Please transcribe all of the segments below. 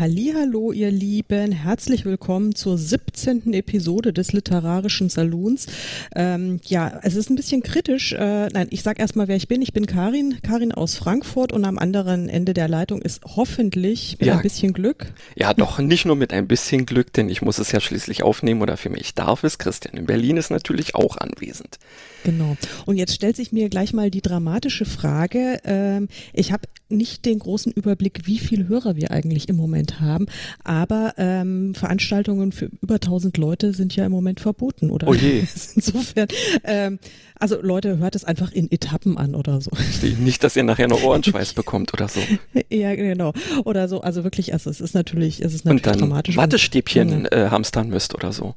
Hallo, ihr Lieben, herzlich willkommen zur 17. Episode des Literarischen Salons. Ähm, ja, es ist ein bisschen kritisch. Äh, nein, ich sag erstmal, wer ich bin. Ich bin Karin, Karin aus Frankfurt und am anderen Ende der Leitung ist hoffentlich mit Ja. ein bisschen Glück. Ja, doch, nicht nur mit ein bisschen Glück, denn ich muss es ja schließlich aufnehmen oder für mich darf es. Christian in Berlin ist natürlich auch anwesend. Genau. Und jetzt stellt sich mir gleich mal die dramatische Frage. Ähm, ich habe nicht den großen Überblick, wie viele Hörer wir eigentlich im Moment haben, aber ähm, Veranstaltungen für über 1000 Leute sind ja im Moment verboten, oder? Oh je. Insofern, ähm, also Leute, hört es einfach in Etappen an oder so. Nicht, dass ihr nachher noch Ohrenschweiß bekommt oder so. ja, genau. Oder so, also wirklich, also es ist natürlich, es ist Und natürlich dann dramatisch. Wattestäbchen äh, hamstern müsst oder so.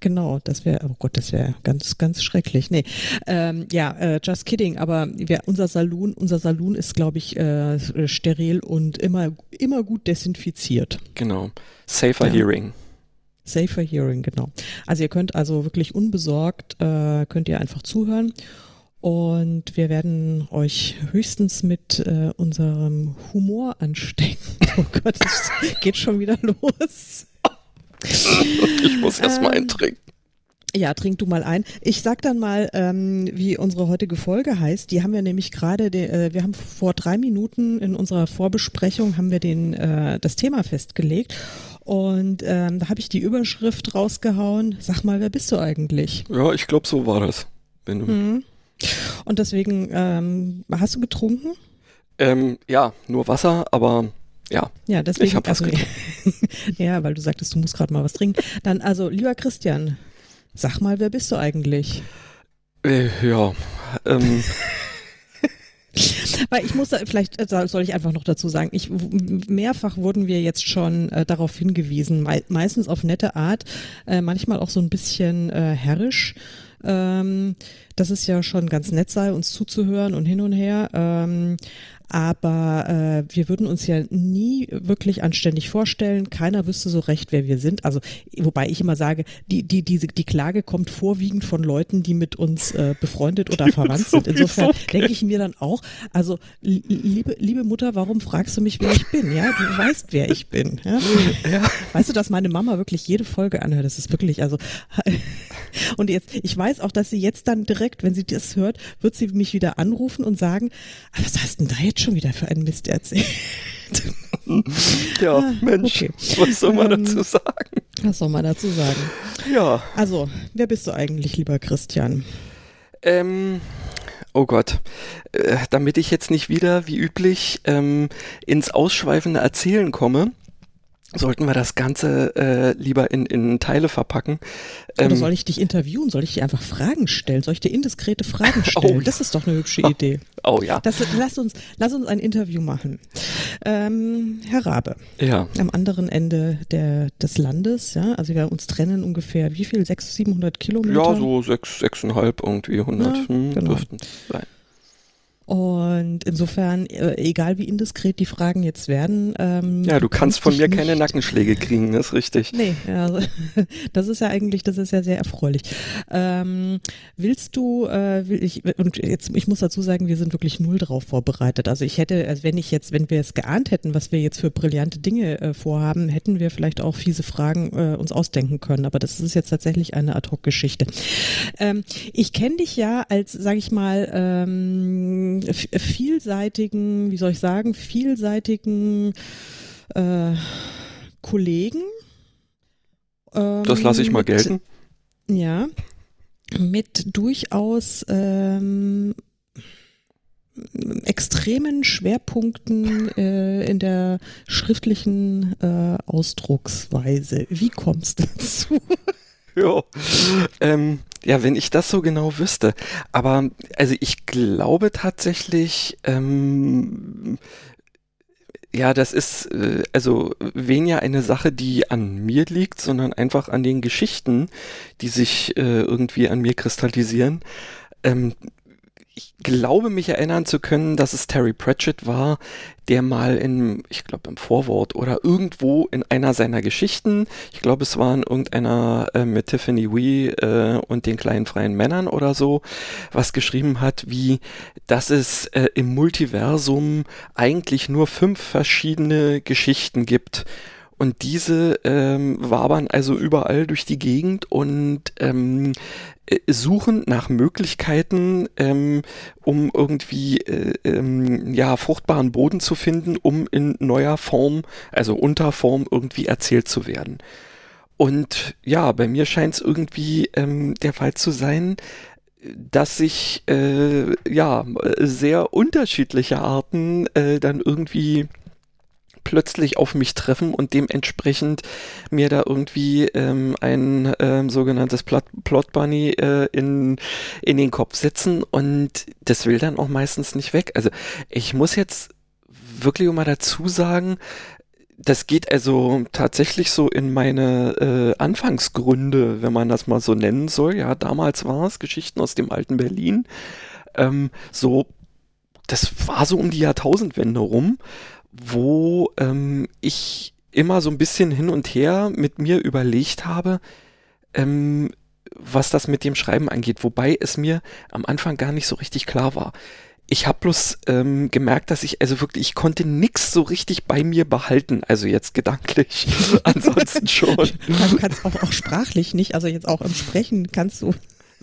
Genau, das wäre, oh Gott, das wäre ganz, ganz schrecklich. Nee, ähm, ja, äh, just kidding, aber wir, unser Saloon, unser Saloon ist, glaube ich, äh, steril und immer, immer gut desinfiziert. Genau. Safer Ja. Hearing. Safer Hearing, genau. Also ihr könnt also wirklich unbesorgt, äh, könnt ihr einfach zuhören. Und wir werden euch höchstens mit äh, unserem Humor anstecken. Oh Gott, es geht schon wieder los. Ich muss erst mal Ähm, eintrinken. Ja, trink du mal ein. Ich sag dann mal, ähm, wie unsere heutige Folge heißt. Die haben wir nämlich gerade, de- äh, wir haben vor drei Minuten in unserer Vorbesprechung haben wir den äh, das Thema festgelegt und ähm, da habe ich die Überschrift rausgehauen. Sag mal, wer bist du eigentlich? Ja, ich glaube, so war das. Mhm. Und deswegen ähm, hast du getrunken? ähm, ja, nur Wasser, aber ja. Ja, deswegen. Ich hab was also, ja, weil du sagtest, du musst gerade mal was trinken. Dann also, lieber Christian, sag mal, wer bist du eigentlich? Äh, ja. Ähm, Weil ich muss, da- vielleicht äh, soll ich einfach noch dazu sagen, ich, mehrfach wurden wir jetzt schon äh, darauf hingewiesen, mei meistens auf nette Art, äh, manchmal auch so ein bisschen äh, herrisch, ähm, dass es ja schon ganz nett sei, uns zuzuhören und hin und her. Ähm, aber äh, wir würden uns ja nie wirklich anständig vorstellen. Keiner wüsste so recht, wer wir sind. Also, wobei ich immer sage, die, die, diese, die Klage kommt vorwiegend von Leuten, die mit uns äh, befreundet oder verwandt sind. Insofern denke ich mir dann auch, also li- liebe, liebe Mutter, warum fragst du mich, wer ich bin? Ja, du weißt, wer ich bin. Ja? ja. Weißt du, dass meine Mama wirklich jede Folge anhört? Das ist wirklich, also und jetzt, ich weiß auch, dass sie jetzt dann direkt, wenn sie das hört, wird sie mich wieder anrufen und sagen, "Ah, was hast denn da jetzt schon wieder für einen Mist erzählt? Ja, Ah, Mensch, okay. was soll man Ähm, dazu sagen? Was soll man dazu sagen? Ja, Also, wer bist du eigentlich, lieber Christian? ähm, oh Gott, äh, damit ich jetzt nicht wieder, wie üblich, ähm, ins ausschweifende Erzählen komme, sollten wir das Ganze äh, lieber in, in Teile verpacken. Oder Ähm, soll ich dich interviewen? Soll ich dir einfach Fragen stellen? Soll ich dir indiskrete Fragen stellen? Oh, Das ist doch eine hübsche Idee. oh ja, Das, lass, uns, lass uns ein Interview machen. Ähm, Herr Rabe, ja, am anderen Ende der, des Landes, ja, also wir uns trennen ungefähr, wie viel? 600, 700 Kilometer? ja, so sechs, sechseinhalb irgendwie, hundert, Ja, hm, genau. dürften sein. Und insofern, äh, egal wie indiskret die Fragen jetzt werden. Ähm, Ja, du kannst von mir keine Nackenschläge kriegen, das ist richtig. Nee, also, das ist ja eigentlich, das ist ja sehr erfreulich. Ähm, willst du, äh, will ich, und jetzt, ich muss dazu sagen, wir sind wirklich null drauf vorbereitet. Also ich hätte, also wenn ich jetzt, wenn wir es geahnt hätten, was wir jetzt für brillante Dinge äh, vorhaben, hätten wir vielleicht auch fiese Fragen äh, uns ausdenken können. Aber das ist jetzt tatsächlich eine Ad-Hoc-Geschichte. Ähm, ich kenne dich ja als, sage ich mal, ähm, vielseitigen, wie soll ich sagen, vielseitigen äh, Kollegen. Das lasse ich mal mit- gelten. Ja, mit durchaus ähm, extremen Schwerpunkten äh, in der schriftlichen äh, Ausdrucksweise. Wie kommst du dazu? Ja. Ähm, ja, wenn ich das so genau wüsste. Aber also ich glaube tatsächlich, ähm, Ja, das ist äh, also weniger eine Sache, die an mir liegt, sondern einfach an den Geschichten, die sich äh, irgendwie an mir kristallisieren. Ähm, ich glaube, mich erinnern zu können, dass es Terry Pratchett war, der mal in, ich glaube im Vorwort oder irgendwo in einer seiner Geschichten, ich glaube es war in irgendeiner äh, mit Tiffany Wee äh, und den kleinen freien Männern oder so, was geschrieben hat, wie, dass es äh, im Multiversum eigentlich nur fünf verschiedene Geschichten gibt und diese ähm, wabern also überall durch die Gegend und ähm, äh, suchen nach Möglichkeiten, ähm, um irgendwie äh, ähm, ja fruchtbaren Boden zu finden, um in neuer Form, also Unterform irgendwie erzählt zu werden. Und ja, bei mir scheint es irgendwie ähm, der Fall zu sein, dass sich äh, ja sehr unterschiedliche Arten äh, dann irgendwie plötzlich auf mich treffen und dementsprechend mir da irgendwie ähm, ein ähm, sogenanntes Plot, Plot Bunny äh, in, in den Kopf setzen und das will dann auch meistens nicht weg. Also ich muss jetzt wirklich mal dazu sagen, das geht also tatsächlich so in meine äh, Anfangsgründe, wenn man das mal so nennen soll. Ja, damals war es Geschichten aus dem alten Berlin. Ähm, so, das war so um die Jahrtausendwende rum wo ähm, ich immer so ein bisschen hin und her mit mir überlegt habe, ähm, was das mit dem Schreiben angeht, wobei es mir am Anfang gar nicht so richtig klar war. Ich habe bloß ähm, gemerkt, dass ich also wirklich, ich konnte nix so richtig bei mir behalten, also jetzt gedanklich, ansonsten schon. Du kannst auch, auch sprachlich nicht, also jetzt auch im Sprechen kannst du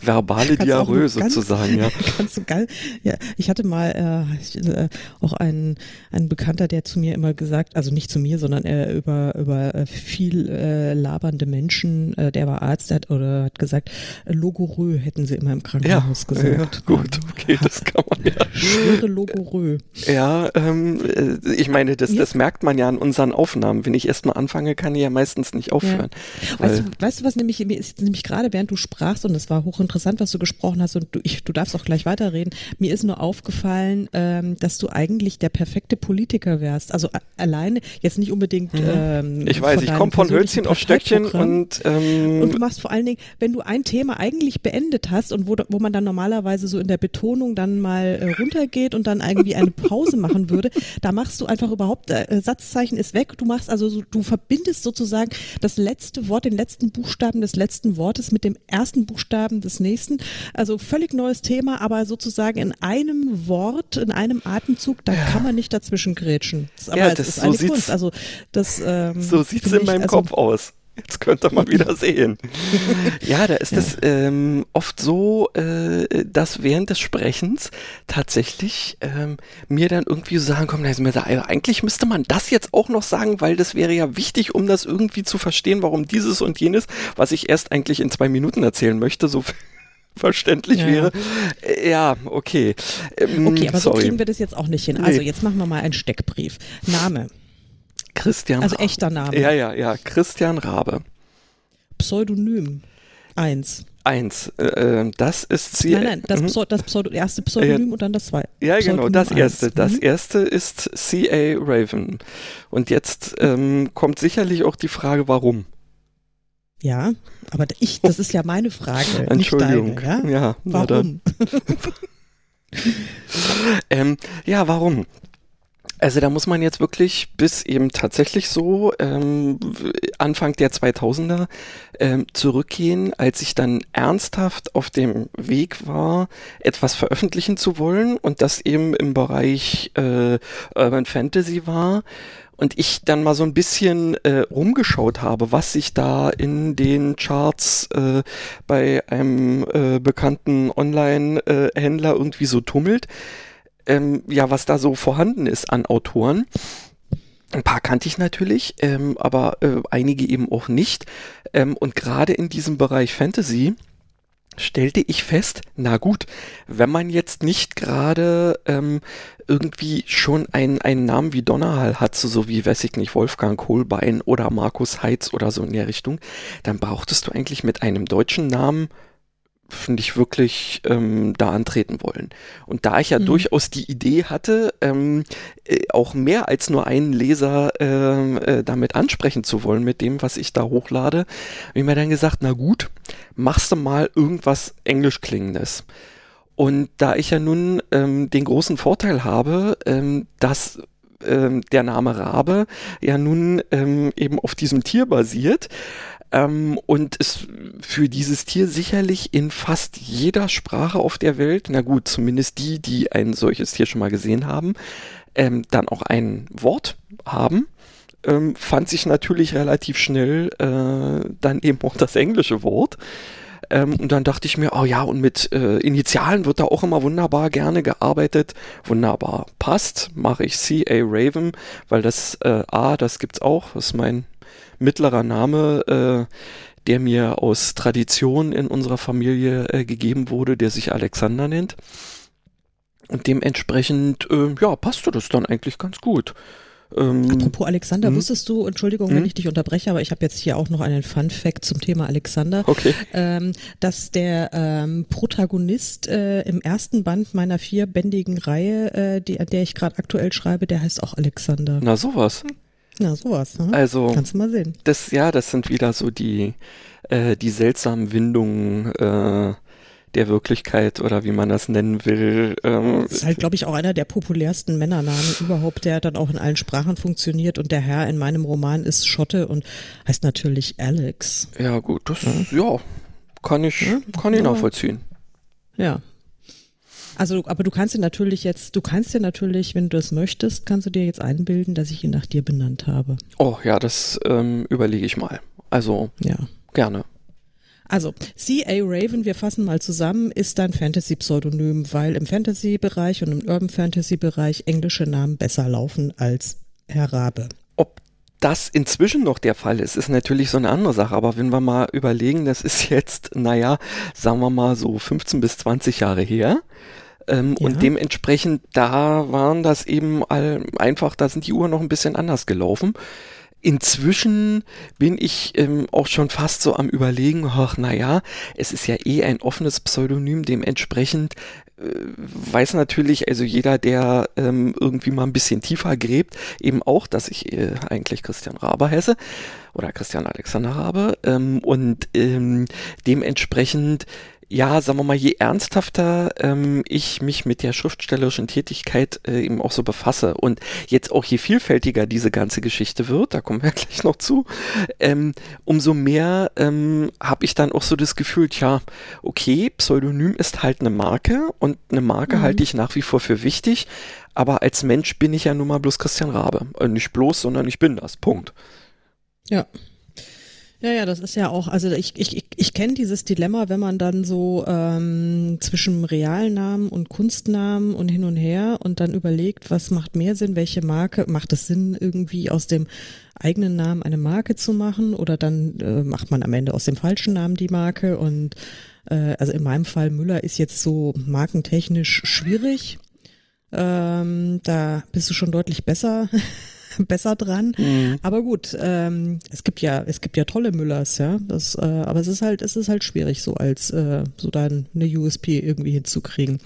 verbale Diarrhoe sozusagen, ja. Kannst du geil. Ja, ich hatte mal äh, ich, äh, auch einen, einen Bekannter, der zu mir immer gesagt, also nicht zu mir, sondern äh, über über äh, viel äh, labernde Menschen, äh, der war Arzt, der hat oder hat gesagt, Logorö hätten sie immer im Krankenhaus ja, gesagt. Ja, gut, okay, das kann man ja. Schwere Logorö. Ja, ähm, äh, ich meine, das, das merkt man ja an unseren Aufnahmen. Wenn ich erstmal anfange, kann ich ja meistens nicht aufhören. Ja. Weißt, du, weißt du, was nämlich, mir ist nämlich gerade während du sprachst und es war hochinteressant, interessant, was du gesprochen hast und du, ich, du darfst auch gleich weiterreden. Mir ist nur aufgefallen, ähm, dass du eigentlich der perfekte Politiker wärst. Also alleine, jetzt nicht unbedingt. Mhm. Ähm, ich weiß, ich komme von Hölzchen auf Stöckchen und. Ähm, und du machst vor allen Dingen, wenn du ein Thema eigentlich beendet hast und wo, wo man dann normalerweise so in der Betonung dann mal äh, runtergeht und dann irgendwie eine Pause machen würde, da machst du einfach überhaupt, äh, Satzzeichen ist weg. Du machst also, so, du verbindest sozusagen das letzte Wort, den letzten Buchstaben des letzten Wortes mit dem ersten Buchstaben des nächsten. Also völlig neues Thema, aber sozusagen in einem Wort, in einem Atemzug, da ja. kann man nicht dazwischen grätschen. Aber ja, das, ist so eine Kunst. Also das, ähm, so sieht es in meinem also, Kopf aus. Jetzt könnt ihr mal wieder sehen. ja, da ist ja. es ähm, oft so, äh, dass während des Sprechens tatsächlich ähm, mir dann irgendwie so sagen kommen, also eigentlich müsste man das jetzt auch noch sagen, weil das wäre ja wichtig, um das irgendwie zu verstehen, warum dieses und jenes, was ich erst eigentlich in zwei Minuten erzählen möchte, so verständlich ja. wäre. Äh, ja, okay. Ähm, okay, aber sorry. so kriegen wir das jetzt auch nicht hin. Also jetzt machen wir mal einen Steckbrief. Name. Christian Also echter Name. Ja, ja, ja. Christian Rabe. Pseudonym. Eins. Eins. Äh, ähm, das ist sie. Nein, nein, das, mhm. Pseudo, das Pseudo, erste Pseudonym ja. und dann das zweite. Ja, genau, das erste. Eins. Das mhm. erste ist C.A. Raven. Und jetzt ähm, kommt sicherlich auch die Frage, warum. Ja, aber ich, das ist ja meine Frage. Entschuldigung. Nicht deine, ja? ja warum? ähm, ja, warum? Also da muss man jetzt wirklich bis eben tatsächlich so ähm, Anfang der 2000er ähm, zurückgehen, als ich dann ernsthaft auf dem Weg war, etwas veröffentlichen zu wollen und das eben im Bereich äh, Urban Fantasy war und ich dann mal so ein bisschen äh, rumgeschaut habe, was sich da in den Charts äh, bei einem äh, bekannten Online-Händler äh, irgendwie so tummelt, ähm, ja, was da so vorhanden ist an Autoren. Ein paar kannte ich natürlich, ähm, aber äh, einige eben auch nicht. Ähm, und gerade in diesem Bereich Fantasy stellte ich fest, na gut, wenn man jetzt nicht gerade ähm, irgendwie schon einen, einen Namen wie Donnerhall hat, so wie, weiß ich nicht, Wolfgang Kohlbein oder Markus Heitz oder so in der Richtung, dann brauchtest du eigentlich mit einem deutschen Namen nicht wirklich ähm, da antreten wollen. Und da ich ja mhm. durchaus die Idee hatte, ähm, äh, auch mehr als nur einen Leser ähm, äh, damit ansprechen zu wollen mit dem, was ich da hochlade, habe ich mir dann gesagt, na gut, machst du mal irgendwas Englisch klingendes. Und da ich ja nun ähm, den großen Vorteil habe, ähm, dass ähm, der Name Rabe ja nun ähm, eben auf diesem Tier basiert, ähm, und es für dieses Tier sicherlich in fast jeder Sprache auf der Welt, na gut, zumindest die, die ein solches Tier schon mal gesehen haben, ähm, dann auch ein Wort haben. Ähm, fand sich natürlich relativ schnell äh, dann eben auch das englische Wort. Ähm, und dann dachte ich mir, oh ja, und mit äh, Initialen wird da auch immer wunderbar gerne gearbeitet. Wunderbar. Passt, mache ich CA Raven, weil das äh, A, das gibt's auch, das ist mein mittlerer Name, äh, der mir aus Tradition in unserer Familie äh, gegeben wurde, der sich Alexander nennt. Und dementsprechend, äh, ja, passte das dann eigentlich ganz gut. Ähm, Apropos Alexander, mh? wusstest du, Entschuldigung, mh? wenn ich dich unterbreche, aber ich habe jetzt hier auch noch einen Fun Fact zum Thema Alexander, okay. ähm, dass der ähm, Protagonist äh, im ersten Band meiner vierbändigen Reihe, äh, die, an der ich gerade aktuell schreibe, der heißt auch Alexander. Na sowas. Ja, sowas. Ne? Also kannst du mal sehen. Das ja, das sind wieder so die äh, die seltsamen Windungen äh, der Wirklichkeit oder wie man das nennen will. Ähm, das ist halt, glaube ich, auch einer der populärsten Männernamen überhaupt, der dann auch in allen Sprachen funktioniert. Und der Herr in meinem Roman ist Schotte und heißt natürlich Alex. Ja, gut, das ja, ja kann ich, kann ich ja. nachvollziehen. Ja, also, aber du kannst dir natürlich jetzt, du kannst dir natürlich, wenn du das möchtest, kannst du dir jetzt einbilden, dass ich ihn nach dir benannt habe. Oh ja, das ähm, überlege ich mal. Also ja. gerne. Also, C.A. Raven, wir fassen mal zusammen, ist dein Fantasy-Pseudonym, weil im Fantasy-Bereich und im Urban Fantasy-Bereich englische Namen besser laufen als Herr Rabe. Ob das inzwischen noch der Fall ist, ist natürlich so eine andere Sache. Aber wenn wir mal überlegen, das ist jetzt, naja, sagen wir mal so 15 bis 20 Jahre her. Ähm, ja. Und dementsprechend, da waren das eben all, einfach, da sind die Uhren noch ein bisschen anders gelaufen. Inzwischen bin ich ähm, auch schon fast so am Überlegen, ach, naja, es ist ja eh ein offenes Pseudonym, dementsprechend äh, weiß natürlich, also jeder, der ähm, irgendwie mal ein bisschen tiefer gräbt, eben auch, dass ich äh, eigentlich Christian Raber heiße oder Christian Alexander Rabe ähm, und ähm, dementsprechend ja, sagen wir mal, je ernsthafter ähm, ich mich mit der schriftstellerischen Tätigkeit äh, eben auch so befasse und jetzt auch je vielfältiger diese ganze Geschichte wird, da kommen wir gleich noch zu, ähm, umso mehr ähm, habe ich dann auch so das Gefühl, tja, okay, Pseudonym ist halt eine Marke und eine Marke mhm. halte ich nach wie vor für wichtig, aber als Mensch bin ich ja nun mal bloß Christian Rabe. Äh, nicht bloß, sondern ich bin das. Punkt. Ja. Ja, ja, das ist ja auch, also ich, ich, ich, kenne dieses Dilemma, wenn man dann so ähm, zwischen Realnamen und Kunstnamen und hin und her und dann überlegt, was macht mehr Sinn, welche Marke, macht es Sinn, irgendwie aus dem eigenen Namen eine Marke zu machen oder dann äh, macht man am Ende aus dem falschen Namen die Marke und äh, also in meinem Fall Müller ist jetzt so markentechnisch schwierig. Ähm, da bist du schon deutlich besser besser dran. Mhm. Aber gut, ähm, es gibt ja, es gibt ja tolle Müllers, ja. Das, äh, aber es ist halt, es ist halt schwierig, so als äh, so dann eine USP irgendwie hinzukriegen.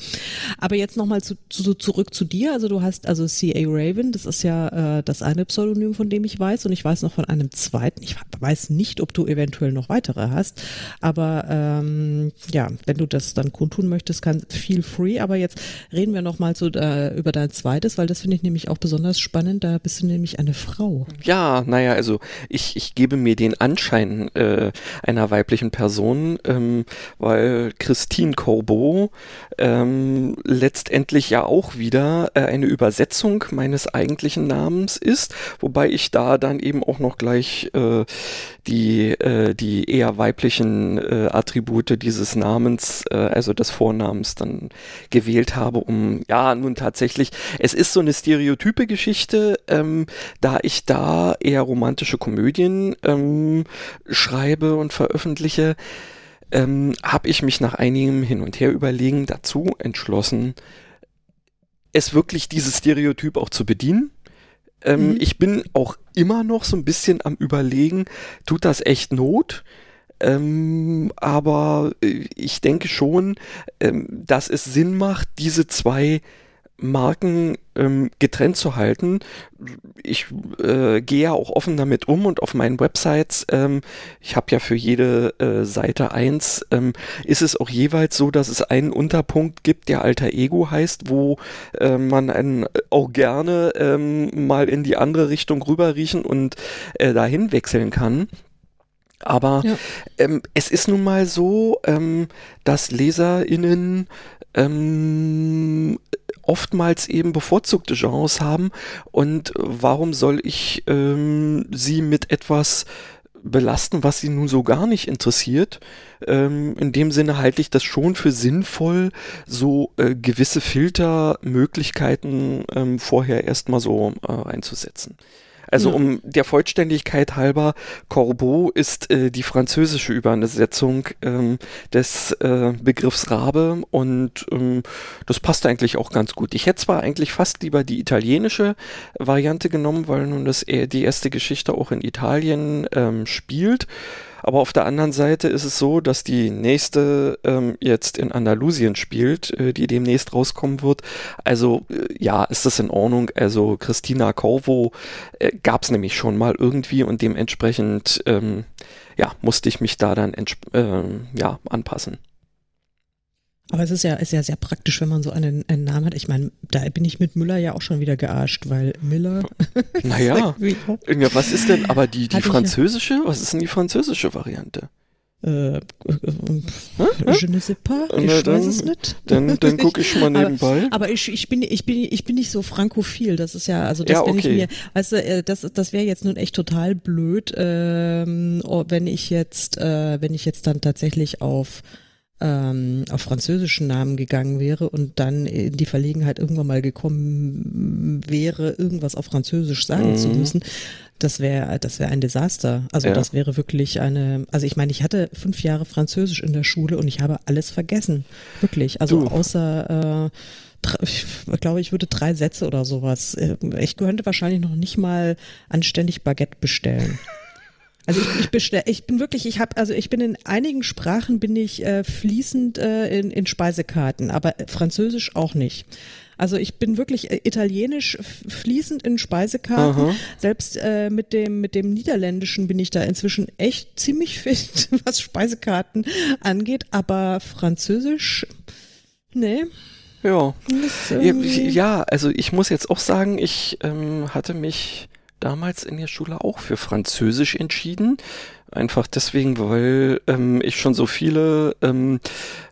Aber jetzt nochmal zu, zu, zurück zu dir. Also du hast also C.A. Raven, das ist ja äh, das eine Pseudonym, von dem ich weiß, und ich weiß noch von einem zweiten. Ich weiß nicht, ob du eventuell noch weitere hast. Aber ähm, ja, wenn du das dann kundtun möchtest, kann feel free. Aber jetzt reden wir nochmal so äh, über dein zweites, weil das finde ich nämlich auch besonders spannend. Da bist du nämlich eine Frau. Ja, naja, also ich, ich gebe mir den Anschein äh, einer weiblichen Person, ähm, weil Christine Corbeau ähm, letztendlich ja auch wieder äh, eine Übersetzung meines eigentlichen Namens ist, wobei ich da dann eben auch noch gleich äh, die, äh, die eher weiblichen äh, Attribute dieses Namens, äh, also des Vornamens dann gewählt habe, um ja nun tatsächlich, es ist so eine stereotype Geschichte, ähm, da ich da eher romantische Komödien ähm, schreibe und veröffentliche, ähm, habe ich mich nach einigem Hin und Her überlegen dazu entschlossen, es wirklich dieses Stereotyp auch zu bedienen. Ähm, mhm. Ich bin auch immer noch so ein bisschen am Überlegen, tut das echt Not? Ähm, aber äh, ich denke schon, ähm, dass es Sinn macht, diese zwei Marken ähm, getrennt zu halten. Ich äh, gehe ja auch offen damit um und auf meinen Websites, ähm, ich habe ja für jede äh, Seite eins, ähm, ist es auch jeweils so, dass es einen Unterpunkt gibt, der Alter Ego heißt, wo äh, man einen auch gerne ähm, mal in die andere Richtung rüberriechen und äh, dahin wechseln kann. Aber ja. ähm, es ist nun mal so, ähm, dass LeserInnen ähm, oftmals eben bevorzugte Genres haben und warum soll ich ähm, sie mit etwas belasten, was sie nun so gar nicht interessiert. Ähm, in dem Sinne halte ich das schon für sinnvoll, so äh, gewisse Filtermöglichkeiten ähm, vorher erstmal so äh, einzusetzen. Also ja. um der Vollständigkeit halber, Corbeau ist äh, die französische Übersetzung ähm, des äh, Begriffs Rabe und ähm, das passt eigentlich auch ganz gut. Ich hätte zwar eigentlich fast lieber die italienische Variante genommen, weil nun das äh, die erste Geschichte auch in Italien ähm, spielt. Aber auf der anderen Seite ist es so, dass die nächste ähm, jetzt in Andalusien spielt, äh, die demnächst rauskommen wird. Also äh, ja, ist das in Ordnung. Also Christina Corvo äh, gab es nämlich schon mal irgendwie und dementsprechend ähm, ja, musste ich mich da dann ähm, ja, anpassen. Aber es ist ja, ist ja sehr praktisch, wenn man so einen, einen Namen hat. Ich meine, da bin ich mit Müller ja auch schon wieder gearscht, weil Miller. Naja, ja, was ist denn aber die, die französische? Ja. Was ist denn die französische Variante? Äh, äh, je ne sais pas, ich Na, dann, weiß es nicht. Dann, dann gucke ich mal nebenbei. Aber, aber, ich, ich, bin, ich, bin, ich bin nicht so frankophil, das ist ja, also das, ja, okay. ich mir, weißt du, äh, das, das wäre jetzt nun echt total blöd, ähm, oh, wenn ich jetzt, äh, wenn ich jetzt dann tatsächlich auf ähm, auf französischen Namen gegangen wäre und dann in die Verlegenheit irgendwann mal gekommen wäre, irgendwas auf Französisch sagen mhm. zu müssen, das wäre das wäre ein Desaster. Also ja. das wäre wirklich eine. Also ich meine, ich hatte fünf Jahre Französisch in der Schule und ich habe alles vergessen, wirklich. Also du. außer äh, ich glaube, ich würde drei Sätze oder sowas. Äh, ich könnte wahrscheinlich noch nicht mal anständig Baguette bestellen. Also ich, ich bestell, ich bin wirklich, ich habe, also ich bin in einigen Sprachen bin ich äh, fließend äh, in, in Speisekarten, aber Französisch auch nicht. Also ich bin wirklich äh, italienisch fließend in Speisekarten. Aha. Selbst äh, mit dem mit dem Niederländischen bin ich da inzwischen echt ziemlich fit, was Speisekarten angeht. Aber Französisch, nee. Ja. Ja, also ich muss jetzt auch sagen, ich ähm, hatte mich damals in der Schule auch für Französisch entschieden. Einfach deswegen, weil ähm, ich schon so viele ähm,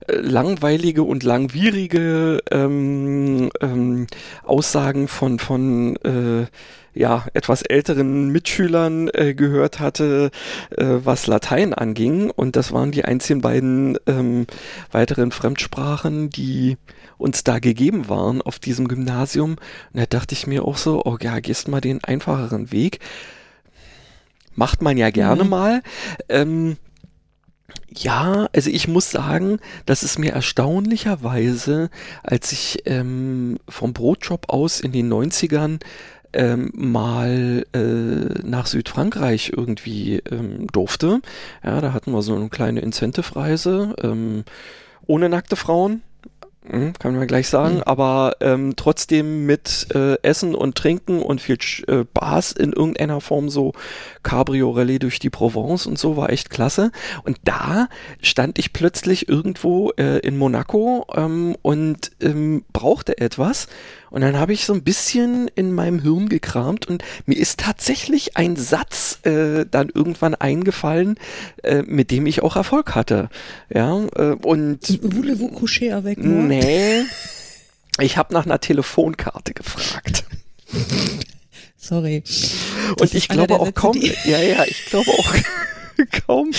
langweilige und langwierige ähm, ähm, Aussagen von, von äh, ja, etwas älteren Mitschülern äh, gehört hatte, äh, was Latein anging. Und das waren die einzigen beiden ähm, weiteren Fremdsprachen, die uns da gegeben waren auf diesem Gymnasium. Und da dachte ich mir auch so, oh ja, gehst mal den einfacheren Weg. Macht man ja gerne mhm. mal. Ähm, ja, also ich muss sagen, dass es mir erstaunlicherweise, als ich ähm, vom Brotjob aus in den 90ern ähm, mal äh, nach Südfrankreich irgendwie ähm, durfte. Ja, da hatten wir so eine kleine Incentive-Reise ähm, ohne nackte Frauen. Hm, kann man gleich sagen, mhm. aber ähm, trotzdem mit äh, Essen und Trinken und viel äh, Spaß in irgendeiner Form so Cabrio-Rallye durch die Provence und so war echt klasse. Und da stand ich plötzlich irgendwo äh, in Monaco ähm, und ähm, brauchte etwas und dann habe ich so ein bisschen in meinem Hirn gekramt und mir ist tatsächlich ein Satz äh, dann irgendwann eingefallen, äh, mit dem ich auch Erfolg hatte. Ja, äh, und. Voulez-vous coucher avec moi? Nee. Ich habe nach einer Telefonkarte gefragt. Sorry. Und ich glaube auch kaum, ja, ja, ich glaube auch kaum,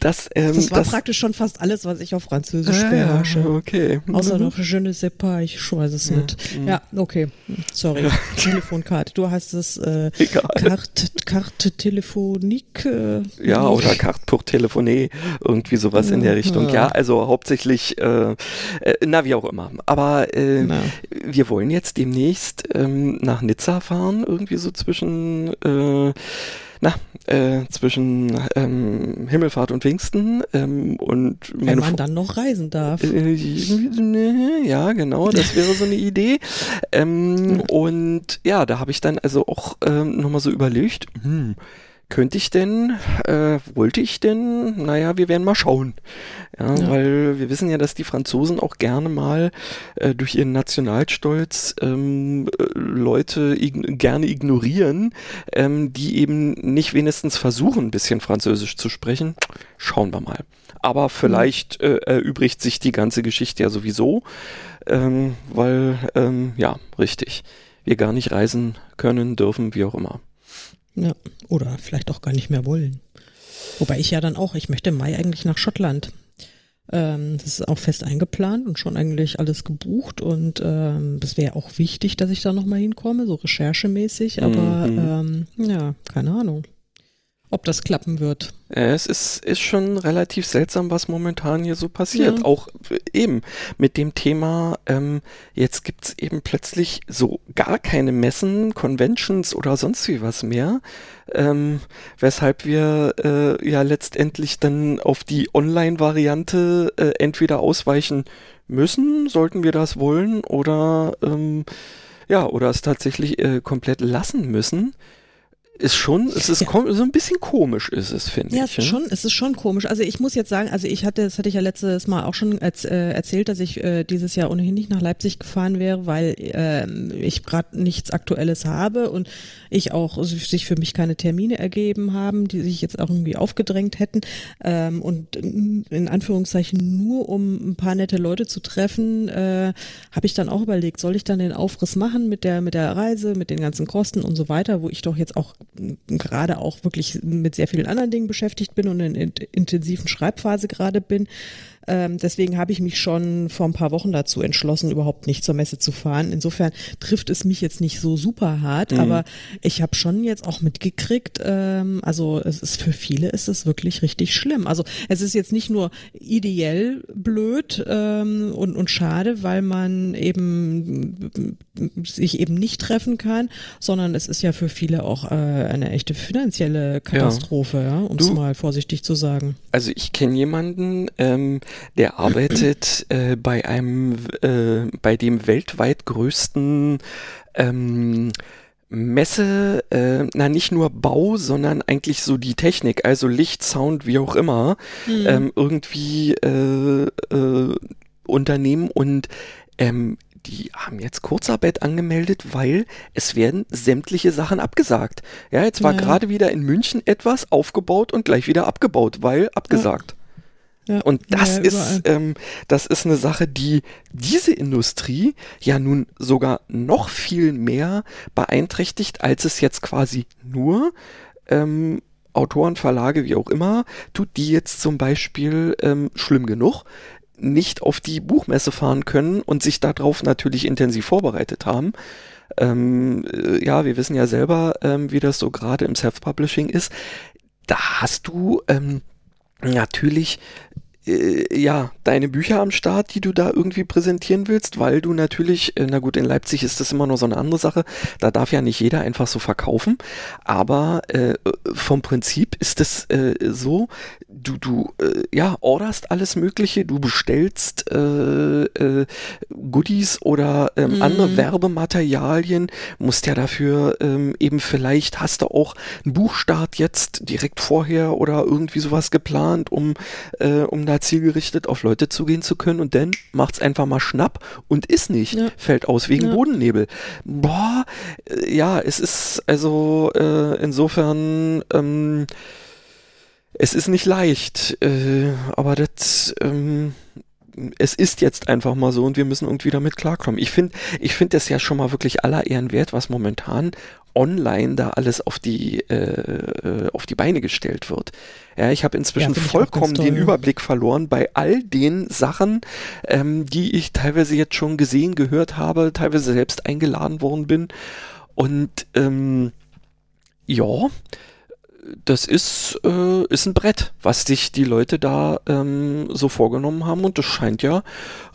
dass ähm, das war das, praktisch schon fast alles, was ich auf Französisch ah, beherrsche. Okay. Außer mhm. noch Je ne sais pas, ich weiß es ja. nicht. Mhm. Ja, okay. Sorry. Ja. Telefonkarte. Du hast es äh, Carte, Carte Telefonique. Äh, ja, oder Carte pour Téléphoner, irgendwie sowas in der Richtung. Ja, also hauptsächlich, äh, äh, na wie auch immer. Aber äh, wir wollen jetzt demnächst ähm, nach Nizza fahren, irgendwie so zwischen äh, na, äh, zwischen ähm, Himmelfahrt und Pfingsten ähm, und Wenn man dann noch reisen darf. Äh, ja, genau, das wäre so eine Idee. Ähm, und ja, da habe ich dann also auch ähm, nochmal so überlegt, hm, könnte ich denn, äh, wollte ich denn, naja, wir werden mal schauen. Ja, ja, Weil wir wissen ja, dass die Franzosen auch gerne mal äh, durch ihren Nationalstolz ähm, äh, Leute ign gerne ignorieren, ähm, die eben nicht wenigstens versuchen, ein bisschen Französisch zu sprechen. Schauen wir mal. Aber vielleicht äh, erübrigt sich die ganze Geschichte ja sowieso, ähm, weil, ähm, ja, richtig, wir gar nicht reisen können, dürfen, wie auch immer. Ja, oder vielleicht auch gar nicht mehr wollen. Wobei ich ja dann auch, ich möchte im Mai eigentlich nach Schottland. Ähm, das ist auch fest eingeplant und schon eigentlich alles gebucht und ähm, das wäre auch wichtig, dass ich da nochmal hinkomme, so recherchemäßig, aber mhm. ähm, ja, keine Ahnung ob das klappen wird. Es ist, ist schon relativ seltsam, was momentan hier so passiert. Ja. Auch eben mit dem Thema, ähm, jetzt gibt's eben plötzlich so gar keine Messen, Conventions oder sonst wie was mehr. Ähm, weshalb wir äh, ja letztendlich dann auf die Online-Variante äh, entweder ausweichen müssen, sollten wir das wollen, oder ähm, ja, oder es tatsächlich äh, komplett lassen müssen ist schon, es ist ja. so ein bisschen komisch ist es, finde ja, ich. Ja, schon, es ist schon komisch. Also ich muss jetzt sagen, also ich hatte, das hatte ich ja letztes Mal auch schon als, äh, erzählt, dass ich äh, dieses Jahr ohnehin nicht nach Leipzig gefahren wäre, weil äh, ich gerade nichts Aktuelles habe und ich auch sich für mich keine Termine ergeben haben, die sich jetzt auch irgendwie aufgedrängt hätten. Ähm, und in Anführungszeichen nur um ein paar nette Leute zu treffen, äh, habe ich dann auch überlegt, soll ich dann den Aufriss machen mit der, mit der Reise, mit den ganzen Kosten und so weiter, wo ich doch jetzt auch gerade auch wirklich mit sehr vielen anderen Dingen beschäftigt bin und in intensiven Schreibphase gerade bin. Ähm, deswegen habe ich mich schon vor ein paar Wochen dazu entschlossen, überhaupt nicht zur Messe zu fahren. Insofern trifft es mich jetzt nicht so super hart, mhm. aber ich habe schon jetzt auch mitgekriegt, ähm, also es ist für viele ist es wirklich richtig schlimm. Also es ist jetzt nicht nur ideell blöd ähm, und, und schade, weil man eben sich eben nicht treffen kann, sondern es ist ja für viele auch äh, eine echte finanzielle Katastrophe, ja, ja um es mal vorsichtig zu sagen. Also ich kenne jemanden, ähm, der arbeitet äh, bei einem, äh, bei dem weltweit größten ähm, Messe, äh, na nicht nur Bau, sondern eigentlich so die Technik, also Licht, Sound, wie auch immer, mhm. ähm, irgendwie äh, äh, Unternehmen und ähm, die haben jetzt Kurzarbeit angemeldet, weil es werden sämtliche Sachen abgesagt. Ja, jetzt war ja. gerade wieder in München etwas aufgebaut und gleich wieder abgebaut, weil abgesagt. Ja. Und das ja, ist, ähm, das ist eine Sache, die diese Industrie ja nun sogar noch viel mehr beeinträchtigt, als es jetzt quasi nur ähm, Autoren, Verlage, wie auch immer, tut die jetzt zum Beispiel ähm, schlimm genug, nicht auf die Buchmesse fahren können und sich darauf natürlich intensiv vorbereitet haben. Ähm, äh, ja, wir wissen ja selber, ähm, wie das so gerade im Self-Publishing ist. Da hast du ähm, natürlich äh, ja, deine Bücher am Start, die du da irgendwie präsentieren willst, weil du natürlich, äh, na gut, in Leipzig ist das immer noch so eine andere Sache, da darf ja nicht jeder einfach so verkaufen, aber äh, vom Prinzip ist es äh, so, du, du, äh, ja, orderst alles Mögliche, du bestellst äh, Goodies oder ähm, mhm. andere Werbematerialien, musst ja dafür ähm, eben vielleicht hast du auch einen Buchstart jetzt direkt vorher oder irgendwie sowas geplant, um, um da zielgerichtet auf Leute zugehen zu können und dann macht's einfach mal schnapp und ist nicht, ja. fällt aus wegen ja. Bodennebel. Boah, äh, ja, es ist also äh, insofern ähm, es ist nicht leicht, äh, aber das, ähm, es ist jetzt einfach mal so und wir müssen irgendwie damit klarkommen. Ich finde, ich finde das ja schon mal wirklich aller Ehren wert, was momentan online da alles auf die äh, auf die Beine gestellt wird. Ja, ich habe inzwischen ja, vollkommen den Überblick verloren bei all den Sachen, ähm, die ich teilweise jetzt schon gesehen, gehört habe, teilweise selbst eingeladen worden bin und ähm, ja, das ist, äh, ist ein Brett, was sich die Leute da ähm, so vorgenommen haben und das scheint ja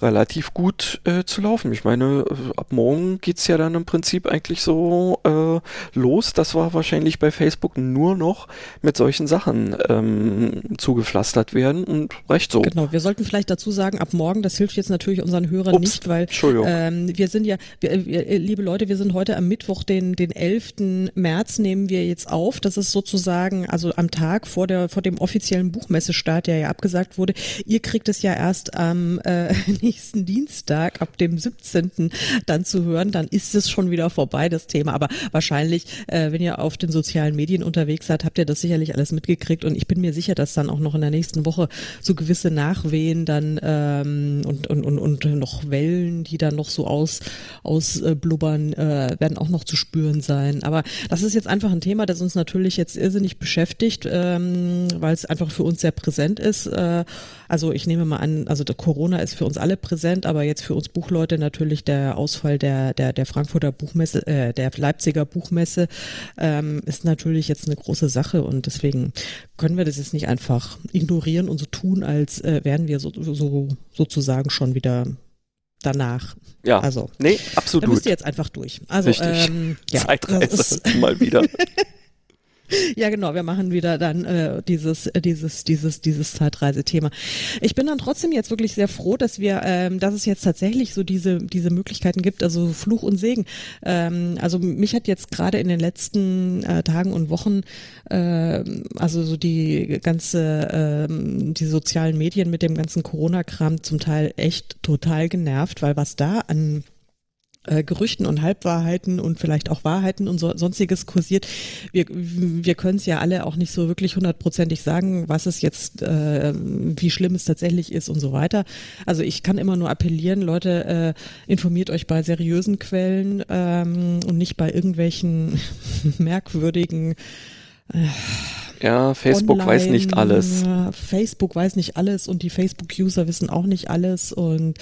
relativ gut äh, zu laufen. Ich meine, äh, ab morgen geht's ja dann im Prinzip eigentlich so äh, los. Das war wahrscheinlich bei Facebook nur noch mit solchen Sachen ähm, zugepflastert werden und recht so. Genau, wir sollten vielleicht dazu sagen, ab morgen, das hilft jetzt natürlich unseren Hörern Ups, nicht, weil ähm, wir sind ja, wir, wir, liebe Leute, wir sind heute am Mittwoch, den, den 11. März nehmen wir jetzt auf. Das ist sozusagen, also am Tag vor der vor dem offiziellen Buchmessestart, der ja abgesagt wurde. Ihr kriegt es ja erst am äh, nächsten Dienstag, ab dem 17. dann zu hören. Dann ist es schon wieder vorbei, das Thema. Aber wahrscheinlich, äh, wenn ihr auf den sozialen Medien unterwegs seid, habt ihr das sicherlich alles mitgekriegt. Und ich bin mir sicher, dass dann auch noch in der nächsten Woche so gewisse Nachwehen dann ähm, und, und, und, und noch Wellen, die dann noch so aus, ausblubbern, äh, werden auch noch zu spüren sein. Aber das ist jetzt einfach ein Thema, das uns natürlich jetzt irrsinnig beschäftigt, ähm, weil es einfach für uns sehr präsent ist. Äh, also ich nehme mal an, also Corona ist für uns alle präsent, aber jetzt für uns Buchleute natürlich der Ausfall der, der, der Frankfurter Buchmesse, äh, der Leipziger Buchmesse ähm, ist natürlich jetzt eine große Sache und deswegen können wir das jetzt nicht einfach ignorieren und so tun, als äh, wären wir so, so sozusagen schon wieder danach. Ja, also, nee, absolut. Da müsst ihr jetzt einfach durch. Also. Ähm, ja, Zeitreise mal wieder. Ja, genau. Wir machen wieder dann äh, dieses, äh, dieses, dieses, dieses Zeitreisethema. Ich bin dann trotzdem jetzt wirklich sehr froh, dass wir, ähm, dass es jetzt tatsächlich so diese, diese Möglichkeiten gibt, also Fluch und Segen. Ähm, also mich hat jetzt gerade in den letzten äh, Tagen und Wochen, äh, also so die ganze, äh, die sozialen Medien mit dem ganzen Corona-Kram zum Teil echt total genervt, weil was da an äh, Gerüchten und Halbwahrheiten und vielleicht auch Wahrheiten und so, sonstiges kursiert. Wir, wir können es ja alle auch nicht so wirklich hundertprozentig sagen, was es jetzt, äh, wie schlimm es tatsächlich ist und so weiter. Also ich kann immer nur appellieren, Leute, äh, informiert euch bei seriösen Quellen ähm, und nicht bei irgendwelchen merkwürdigen äh, ja, Facebook Online, weiß nicht alles. Facebook weiß nicht alles und die Facebook-User wissen auch nicht alles. Und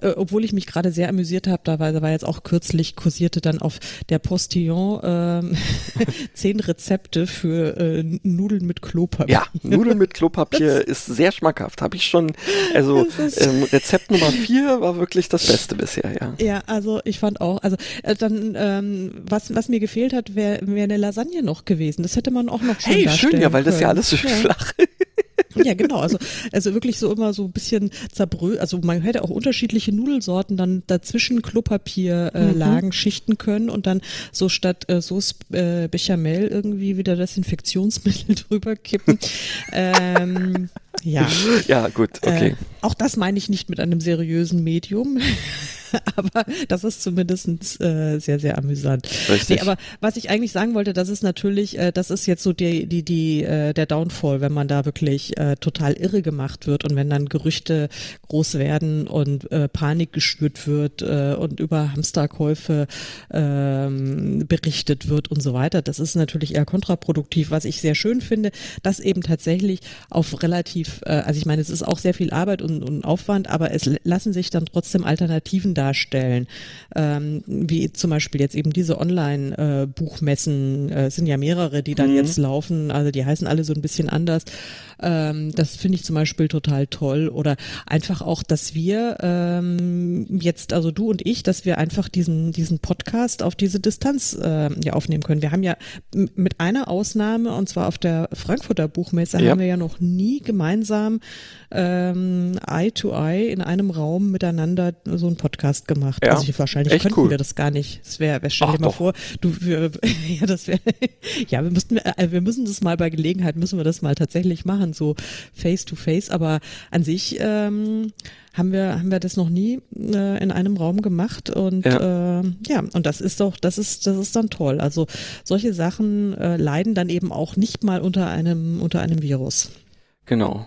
äh, obwohl ich mich gerade sehr amüsiert habe, da war, da war jetzt auch kürzlich kursierte dann auf der Postillon äh, zehn Rezepte für äh, Nudeln mit Klopapier. Ja, Nudeln mit Klopapier ist sehr schmackhaft. Habe ich schon, also ähm, Rezept Nummer vier war wirklich das Beste bisher, ja. Ja, also ich fand auch, also äh, dann, ähm, was, was mir gefehlt hat, wäre wär eine Lasagne noch gewesen. Das hätte man auch noch schön hey, darstellen ja, weil das ja alles so ja. flach ist. Ja, genau. Also, also wirklich so immer so ein bisschen zerbrö. Also man hätte auch unterschiedliche Nudelsorten dann dazwischen Klopapierlagen äh, mhm. schichten können und dann so statt äh, Sauce äh, Bechamel irgendwie wieder Desinfektionsmittel drüber kippen. ähm, ja. Ja, gut, okay. Äh, auch das meine ich nicht mit einem seriösen Medium. aber das ist zumindest äh, sehr, sehr amüsant. Richtig. Nee, aber was ich eigentlich sagen wollte, das ist natürlich, äh, das ist jetzt so die, die, die, äh, der Downfall, wenn man da wirklich äh, total irre gemacht wird und wenn dann Gerüchte groß werden und äh, Panik geschürt wird äh, und über Hamsterkäufe ähm, berichtet wird und so weiter. Das ist natürlich eher kontraproduktiv. Was ich sehr schön finde, dass eben tatsächlich auf relativ, äh, also ich meine, es ist auch sehr viel Arbeit und, und Aufwand, aber es lassen sich dann trotzdem Alternativen darstellen, ähm, wie zum Beispiel jetzt eben diese Online-Buchmessen, äh, äh, sind ja mehrere, die dann mhm. jetzt laufen, also die heißen alle so ein bisschen anders. Ähm, das finde ich zum Beispiel total toll. Oder einfach auch, dass wir ähm, jetzt, also du und ich, dass wir einfach diesen, diesen Podcast auf diese Distanz äh, ja aufnehmen können. Wir haben ja mit einer Ausnahme, und zwar auf der Frankfurter Buchmesse, ja. haben wir ja noch nie gemeinsam ähm, Eye to Eye in einem Raum miteinander so einen Podcast gemacht. Ja. Also ich, wahrscheinlich Echt könnten cool. wir das gar nicht. Das wäre, wär, stell Ach dir mal doch. vor, du, wir, ja, das wäre, ja, wir müssten, äh, wir müssen das mal bei Gelegenheit, müssen wir das mal tatsächlich machen, so face to face. Aber an sich ähm, haben wir haben wir das noch nie äh, in einem Raum gemacht und ja. Äh, ja und das ist doch das ist das ist dann toll. Also solche Sachen äh, leiden dann eben auch nicht mal unter einem unter einem Virus. Genau.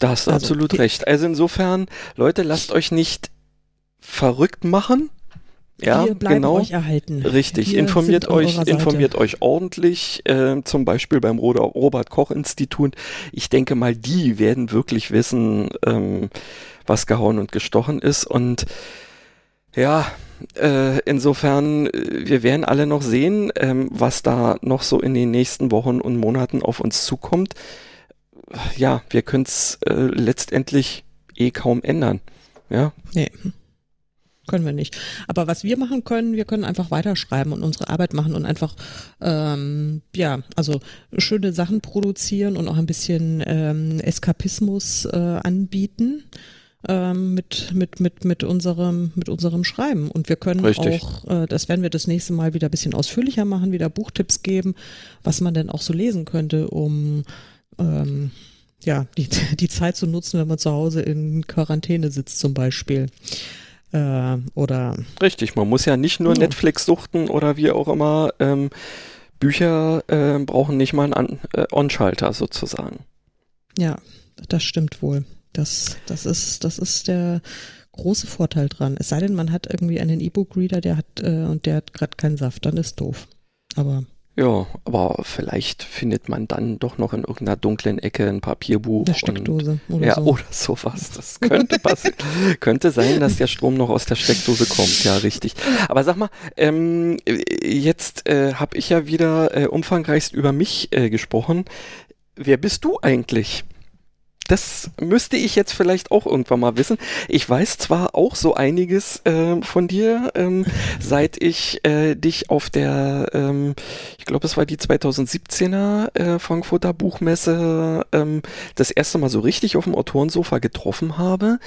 Da hast du also, absolut recht. Also insofern, Leute, lasst euch nicht verrückt machen. Ja, wir bleiben genau. euch erhalten. Richtig, wir informiert euch, informiert euch ordentlich, äh, zum Beispiel beim Robert Koch Institut. Ich denke mal, die werden wirklich wissen, ähm, was gehauen und gestochen ist. Und Ja, äh, insofern, äh, wir werden alle noch sehen, ähm, was da noch so in den nächsten Wochen und Monaten auf uns zukommt. Ja, wir können es äh, letztendlich eh kaum ändern. Ja. Nee. Können wir nicht. Aber was wir machen können, wir können einfach weiterschreiben und unsere Arbeit machen und einfach, ähm, ja, also schöne Sachen produzieren und auch ein bisschen ähm, Eskapismus äh, anbieten ähm, mit, mit, mit, mit, unserem, mit unserem Schreiben. Und wir können Richtig. auch, äh, das werden wir das nächste Mal wieder ein bisschen ausführlicher machen, wieder Buchtipps geben, was man denn auch so lesen könnte, um ähm, ja, die, die Zeit zu nutzen, wenn man zu Hause in Quarantäne sitzt zum Beispiel. Äh, oder Richtig, man muss ja nicht nur Ja. Netflix suchten oder wie auch immer. Ähm, Bücher äh, brauchen nicht mal einen äh, On-Schalter sozusagen. ja, das stimmt wohl. Das, das ist, das ist der große Vorteil dran. Es sei denn, man hat irgendwie einen E-Book-Reader, der hat äh, und der hat gerade keinen Saft, dann ist doof. Aber Ja, aber vielleicht findet man dann doch noch in irgendeiner dunklen Ecke ein Papierbuch. eine und- Steckdose oder ja, so. oder sowas. Das könnte passieren. könnte sein, dass der Strom noch aus der Steckdose kommt. Ja, richtig. Aber sag mal, ähm, jetzt äh, habe ich ja wieder äh, umfangreichst über mich äh, gesprochen. Wer bist du eigentlich? Das müsste ich jetzt vielleicht auch irgendwann mal wissen. Ich weiß zwar auch so einiges ähm, von dir, ähm, seit ich äh, dich auf der, ähm, ich glaube, es war die 2017er äh, Frankfurter Buchmesse ähm, das erste Mal so richtig auf dem Autorensofa getroffen habe.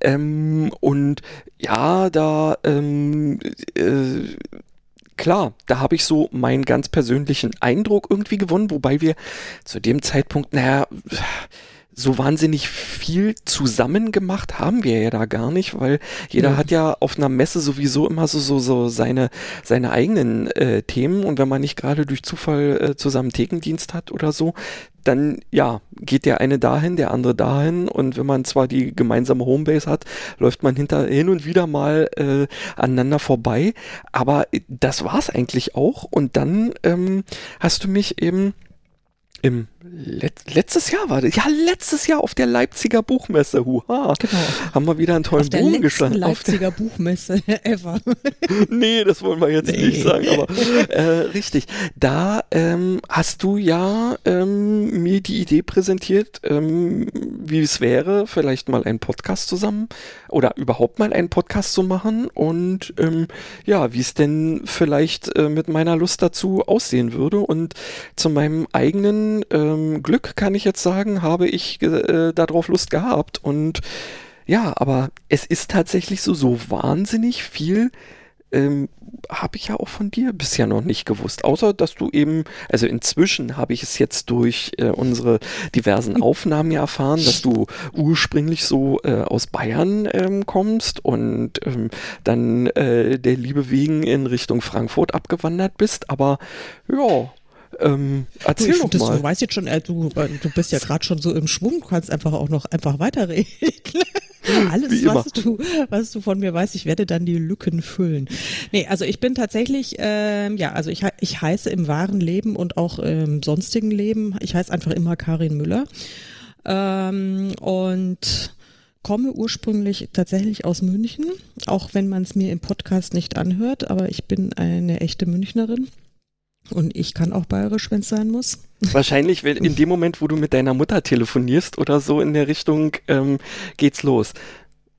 Ähm, und ja, da ähm, äh, klar, da habe ich so meinen ganz persönlichen Eindruck irgendwie gewonnen, wobei wir zu dem Zeitpunkt, naja, so wahnsinnig viel zusammen gemacht haben wir ja da gar nicht, weil jeder Ja. hat ja auf einer Messe sowieso immer so so so seine seine eigenen äh, Themen. Und wenn man nicht gerade durch Zufall äh, zusammen Thekendienst hat oder so, dann ja, geht der eine dahin, der andere dahin. Und wenn man zwar die gemeinsame Homebase hat, läuft man hinter hin und wieder mal äh, aneinander vorbei, aber äh, das war's eigentlich auch. Und dann ähm, hast du mich eben im Let letztes Jahr war das, ja letztes Jahr auf der Leipziger Buchmesse, huha, Genau. haben wir wieder einen tollen Auf letzten geschlagen. Auf der- Leipziger Buchmesse ever. nee, das wollen wir jetzt Nee. nicht sagen, aber äh, richtig. Da ähm, hast du ja ähm, mir die Idee präsentiert, ähm, wie es wäre, vielleicht mal einen Podcast zusammen oder überhaupt mal einen Podcast zu machen und ähm, ja, wie es denn vielleicht äh, mit meiner Lust dazu aussehen würde. Und zu meinem eigenen ähm, Glück kann ich jetzt sagen, habe ich äh, darauf Lust gehabt und ja, aber es ist tatsächlich so, so wahnsinnig viel ähm, habe ich ja auch von dir bisher noch nicht gewusst. Außer, dass du eben, also inzwischen habe ich es jetzt durch äh, unsere diversen Aufnahmen ja erfahren, dass du ursprünglich so äh, aus Bayern ähm, kommst und ähm, dann äh, der Liebe wegen in Richtung Frankfurt abgewandert bist. Aber ja, ähm, Du, erzähl ich doch find das, mal. du weißt jetzt schon, äh, du, äh, du bist ja gerade schon so im Schwung, du kannst einfach auch noch einfach weiterreden. Alles, was du, was du von mir weißt, ich werde dann die Lücken füllen. Nee, also ich bin tatsächlich, ähm, ja, also ich, ich heiße im wahren Leben und auch im sonstigen Leben, ich heiße einfach immer Karin Müller. Ähm, und komme ursprünglich tatsächlich aus München, auch wenn man es mir im Podcast nicht anhört, aber ich bin eine echte Münchnerin. Und ich kann auch bayerisch, wenn es sein muss. Wahrscheinlich in dem Moment, wo du mit deiner Mutter telefonierst oder so in der Richtung, ähm, geht's los.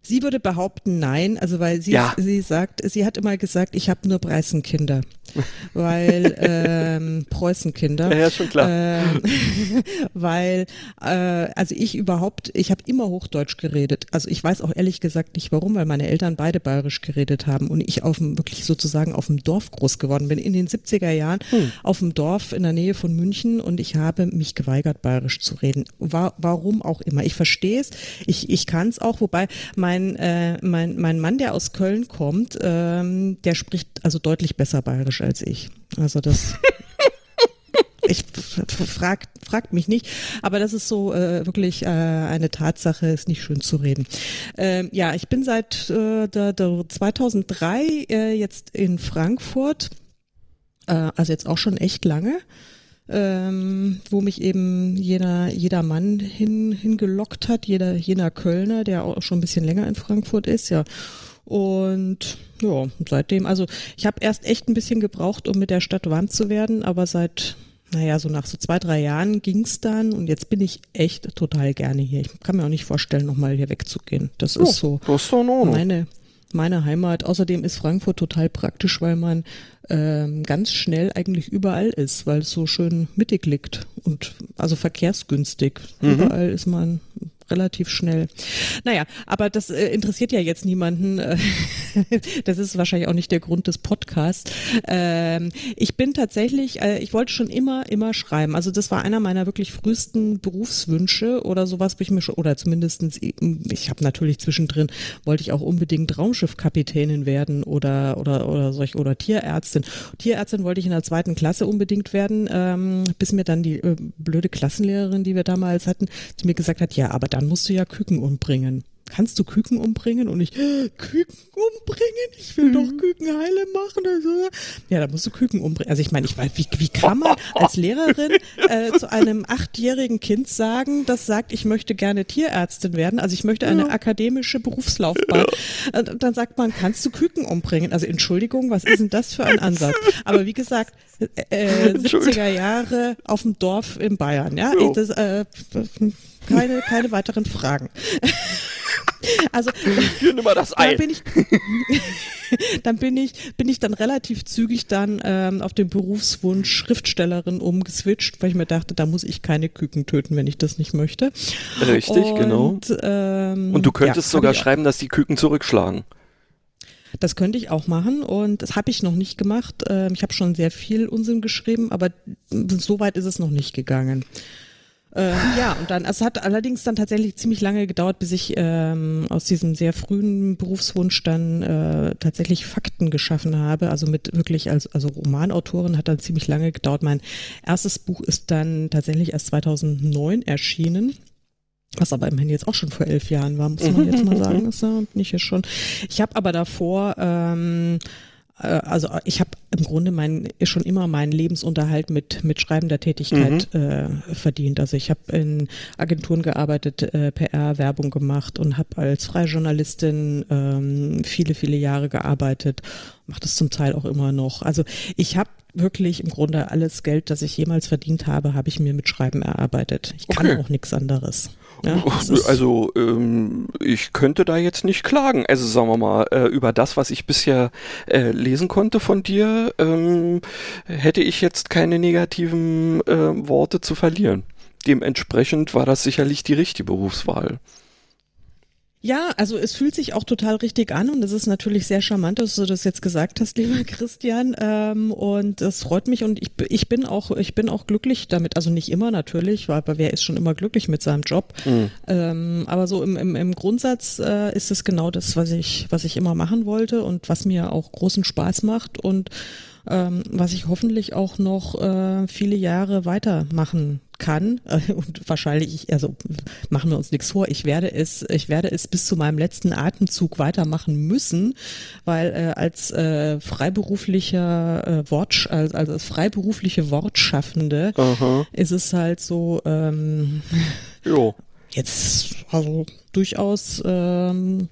Sie würde behaupten, nein, also weil sie, Ja. sie sagt, sie hat immer gesagt, ich habe nur Preußenkinder, weil ähm, Preußenkinder. Ja, ja, schon klar. Ähm, weil, äh, also ich überhaupt, ich habe immer Hochdeutsch geredet. Also ich weiß auch ehrlich gesagt nicht warum, weil meine Eltern beide bayerisch geredet haben und ich auf dem, wirklich sozusagen auf dem Dorf groß geworden bin, in den 70er Jahren Hm. auf dem Dorf in der Nähe von München und ich habe mich geweigert, bayerisch zu reden. War, warum auch immer. Ich verstehe es, ich, ich kann es auch, wobei mein, äh, mein, mein Mann, der aus Köln kommt, ähm, der spricht also deutlich besser bayerisch als ich. Also das. Ich f- f- frag, fragt mich nicht, aber das ist so äh, wirklich äh, eine Tatsache, ist nicht schön zu reden. Ähm, ja, ich bin seit äh, der, der 2003 äh, jetzt in Frankfurt, äh, also jetzt auch schon echt lange, ähm, wo mich eben jeder, jeder Mann hin, hingelockt hat, jeder, jener Kölner, der auch schon ein bisschen länger in Frankfurt ist, ja. Und ja, seitdem, also ich habe erst echt ein bisschen gebraucht, um mit der Stadt warm zu werden, aber seit, naja, so nach so zwei, drei Jahren ging's dann und jetzt bin ich echt total gerne hier. Ich kann mir auch nicht vorstellen, nochmal hier wegzugehen. Das Oh, ist so das ist Ordnung. meine, meine Heimat. Außerdem ist Frankfurt total praktisch, weil man ähm, ganz schnell eigentlich überall ist, weil es so schön mittig liegt und also verkehrsgünstig. Überall ist man relativ schnell. Naja, aber das äh, interessiert ja jetzt niemanden. Äh, das ist wahrscheinlich auch nicht der Grund des Podcasts. Ähm, ich bin tatsächlich, äh, ich wollte schon immer, immer schreiben. Also das war einer meiner wirklich frühesten Berufswünsche oder sowas, ich mir schon, oder zumindestens, ich habe natürlich zwischendrin, wollte ich auch unbedingt Raumschiffkapitänin werden oder, oder, oder solch, oder Tierärztin. Tierärztin wollte ich in der zweiten Klasse unbedingt werden, ähm, bis mir dann die äh, blöde Klassenlehrerin, die wir damals hatten, zu mir gesagt hat, ja, aber dann musst du ja Küken umbringen. Kannst du Küken umbringen? Und ich, "Äh, Küken umbringen? Ich will doch Küken heile machen. Also, ja, da musst du Küken umbringen. Also ich meine, ich weiß, wie, wie kann man als Lehrerin äh, zu einem achtjährigen Kind sagen, das sagt, ich möchte gerne Tierärztin werden, also ich möchte eine akademische Berufslaufbahn. Äh, Dann sagt man, kannst du Küken umbringen? Also Entschuldigung, was ist denn das für ein Ansatz? Aber wie gesagt, äh, 70er Jahre auf dem Dorf in Bayern, ja, ich, das, äh, keine, keine weiteren Fragen. Also Hier, nimm mal das da Ei. bin ich, dann bin ich, bin ich dann relativ zügig dann ähm, auf den Berufswunsch Schriftstellerin umgeswitcht, weil ich mir dachte, da muss ich keine Küken töten, wenn ich das nicht möchte. Richtig, genau. Und, ähm, Und du könntest ja, sogar schreiben, dass die Küken zurückschlagen. Das könnte ich auch machen und das habe ich noch nicht gemacht. Ähm, ich habe schon sehr viel Unsinn geschrieben, aber so weit ist es noch nicht gegangen. Ähm, ja, und dann, es hat allerdings dann tatsächlich ziemlich lange gedauert, bis ich ähm, aus diesem sehr frühen Berufswunsch dann äh, tatsächlich Fakten geschaffen habe. Also mit wirklich als also Romanautorin hat dann ziemlich lange gedauert. Mein erstes Buch ist dann tatsächlich erst 2009 erschienen. Was aber immerhin jetzt auch schon vor elf Jahren war, muss man jetzt mal sagen. Das äh, bin ich ja schon. Ich habe aber davor, ähm, äh, also ich habe im Grunde mein, schon immer meinen Lebensunterhalt mit, mit schreibender Tätigkeit äh, verdient. Also ich habe in Agenturen gearbeitet, äh, PR, Werbung gemacht und habe als Freijournalistin ähm, viele, viele Jahre gearbeitet, mache das zum Teil auch immer noch. Also ich habe wirklich im Grunde alles Geld, das ich jemals verdient habe, habe ich mir mit Schreiben erarbeitet. Ich kann Okay. auch nichts anderes. Ja, ist- also ähm, ich könnte da jetzt nicht klagen. Also sagen wir mal, äh, über das, was ich bisher äh, lesen konnte von dir, ähm, hätte ich jetzt keine negativen äh, Worte zu verlieren. Dementsprechend war das sicherlich die richtige Berufswahl. Ja, also es fühlt sich auch total richtig an und es ist natürlich sehr charmant, dass du das jetzt gesagt hast, lieber Christian. Ähm, und das freut mich und ich, ich bin auch, ich bin auch glücklich damit. Also nicht immer natürlich, weil aber wer ist schon immer glücklich mit seinem Job? Ähm, aber so im, im, im Grundsatz äh, ist es genau das, was ich, was ich immer machen wollte und was mir auch großen Spaß macht und ähm, was ich hoffentlich auch noch äh, viele Jahre weitermachen kann äh, und wahrscheinlich ich, also machen wir uns nichts vor ich werde es ich werde es bis zu meinem letzten Atemzug weitermachen müssen weil äh, als äh, freiberuflicher äh, Wort also als freiberufliche Wortschaffende Aha. ist es halt so ähm, Jo. jetzt also durchaus ähm,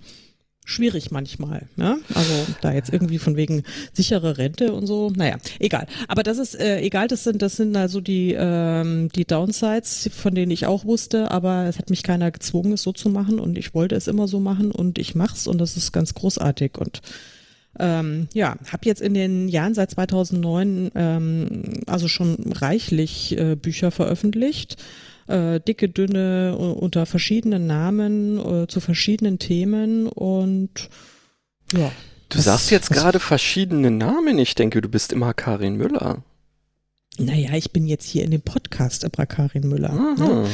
schwierig manchmal, ne? Also da jetzt irgendwie von wegen sichere Rente und so, naja, egal. Aber das ist äh, egal, das sind das sind also die ähm, die Downsides, von denen ich auch wusste, aber es hat mich keiner gezwungen, es so zu machen und ich wollte es immer so machen und ich mach's und das ist ganz großartig und ähm, ja, habe jetzt in den Jahren seit 2009 ähm, also schon reichlich äh, Bücher veröffentlicht, äh, dicke, dünne, unter verschiedenen Namen, äh, zu verschiedenen Themen und ja. Du Was- sagst jetzt gerade verschiedene Namen. Ich denke, du bist immer Karin Müller. Naja, ich bin jetzt hier in dem Podcast Abra Karin Müller. Ne?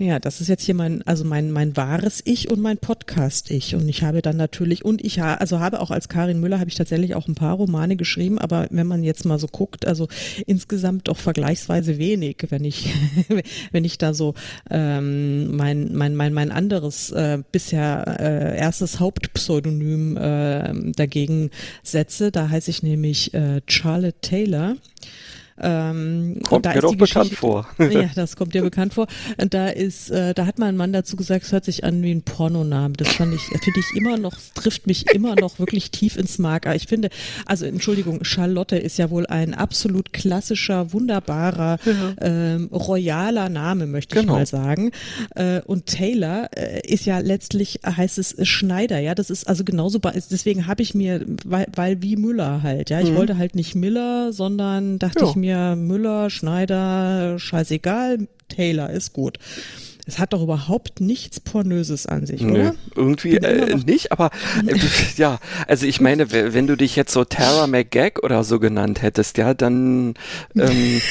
Ja, das ist jetzt hier mein, also mein, mein wahres Ich und mein Podcast-Ich. Und ich habe dann natürlich, und ich ha, also habe auch als Karin Müller, habe ich tatsächlich auch ein paar Romane geschrieben, aber wenn man jetzt mal so guckt, also insgesamt doch vergleichsweise wenig, wenn ich, wenn ich da so ähm, mein, mein, mein, mein anderes äh, bisher äh, erstes Hauptpseudonym äh, dagegen setze. Da heiße ich nämlich äh, Charlotte Taylor. Ähm, kommt da mir doch bekannt vor. ja, das kommt dir bekannt vor. Und da ist, äh, da hat mein Mann dazu gesagt, es hört sich an wie ein Pornoname. Das fand ich, finde ich immer noch, trifft mich immer noch wirklich tief ins Mark. Ich finde, also Entschuldigung, Charlotte ist ja wohl ein absolut klassischer, wunderbarer, ja. ähm, royaler Name, möchte genau. ich mal sagen. Äh, und Taylor äh, ist ja letztlich, heißt es Schneider, ja, das ist also genauso, deswegen habe ich mir, weil, weil wie Müller halt, ja, ich mhm. wollte halt nicht Miller, sondern dachte ja. ich mir, Müller, Schneider, scheißegal, Taylor ist gut. Es hat doch überhaupt nichts Pornöses an sich, nee, oder? Irgendwie äh, nicht, aber äh, ja, also ich meine, wenn du dich jetzt so Tara McGag oder so genannt hättest, ja, dann ähm,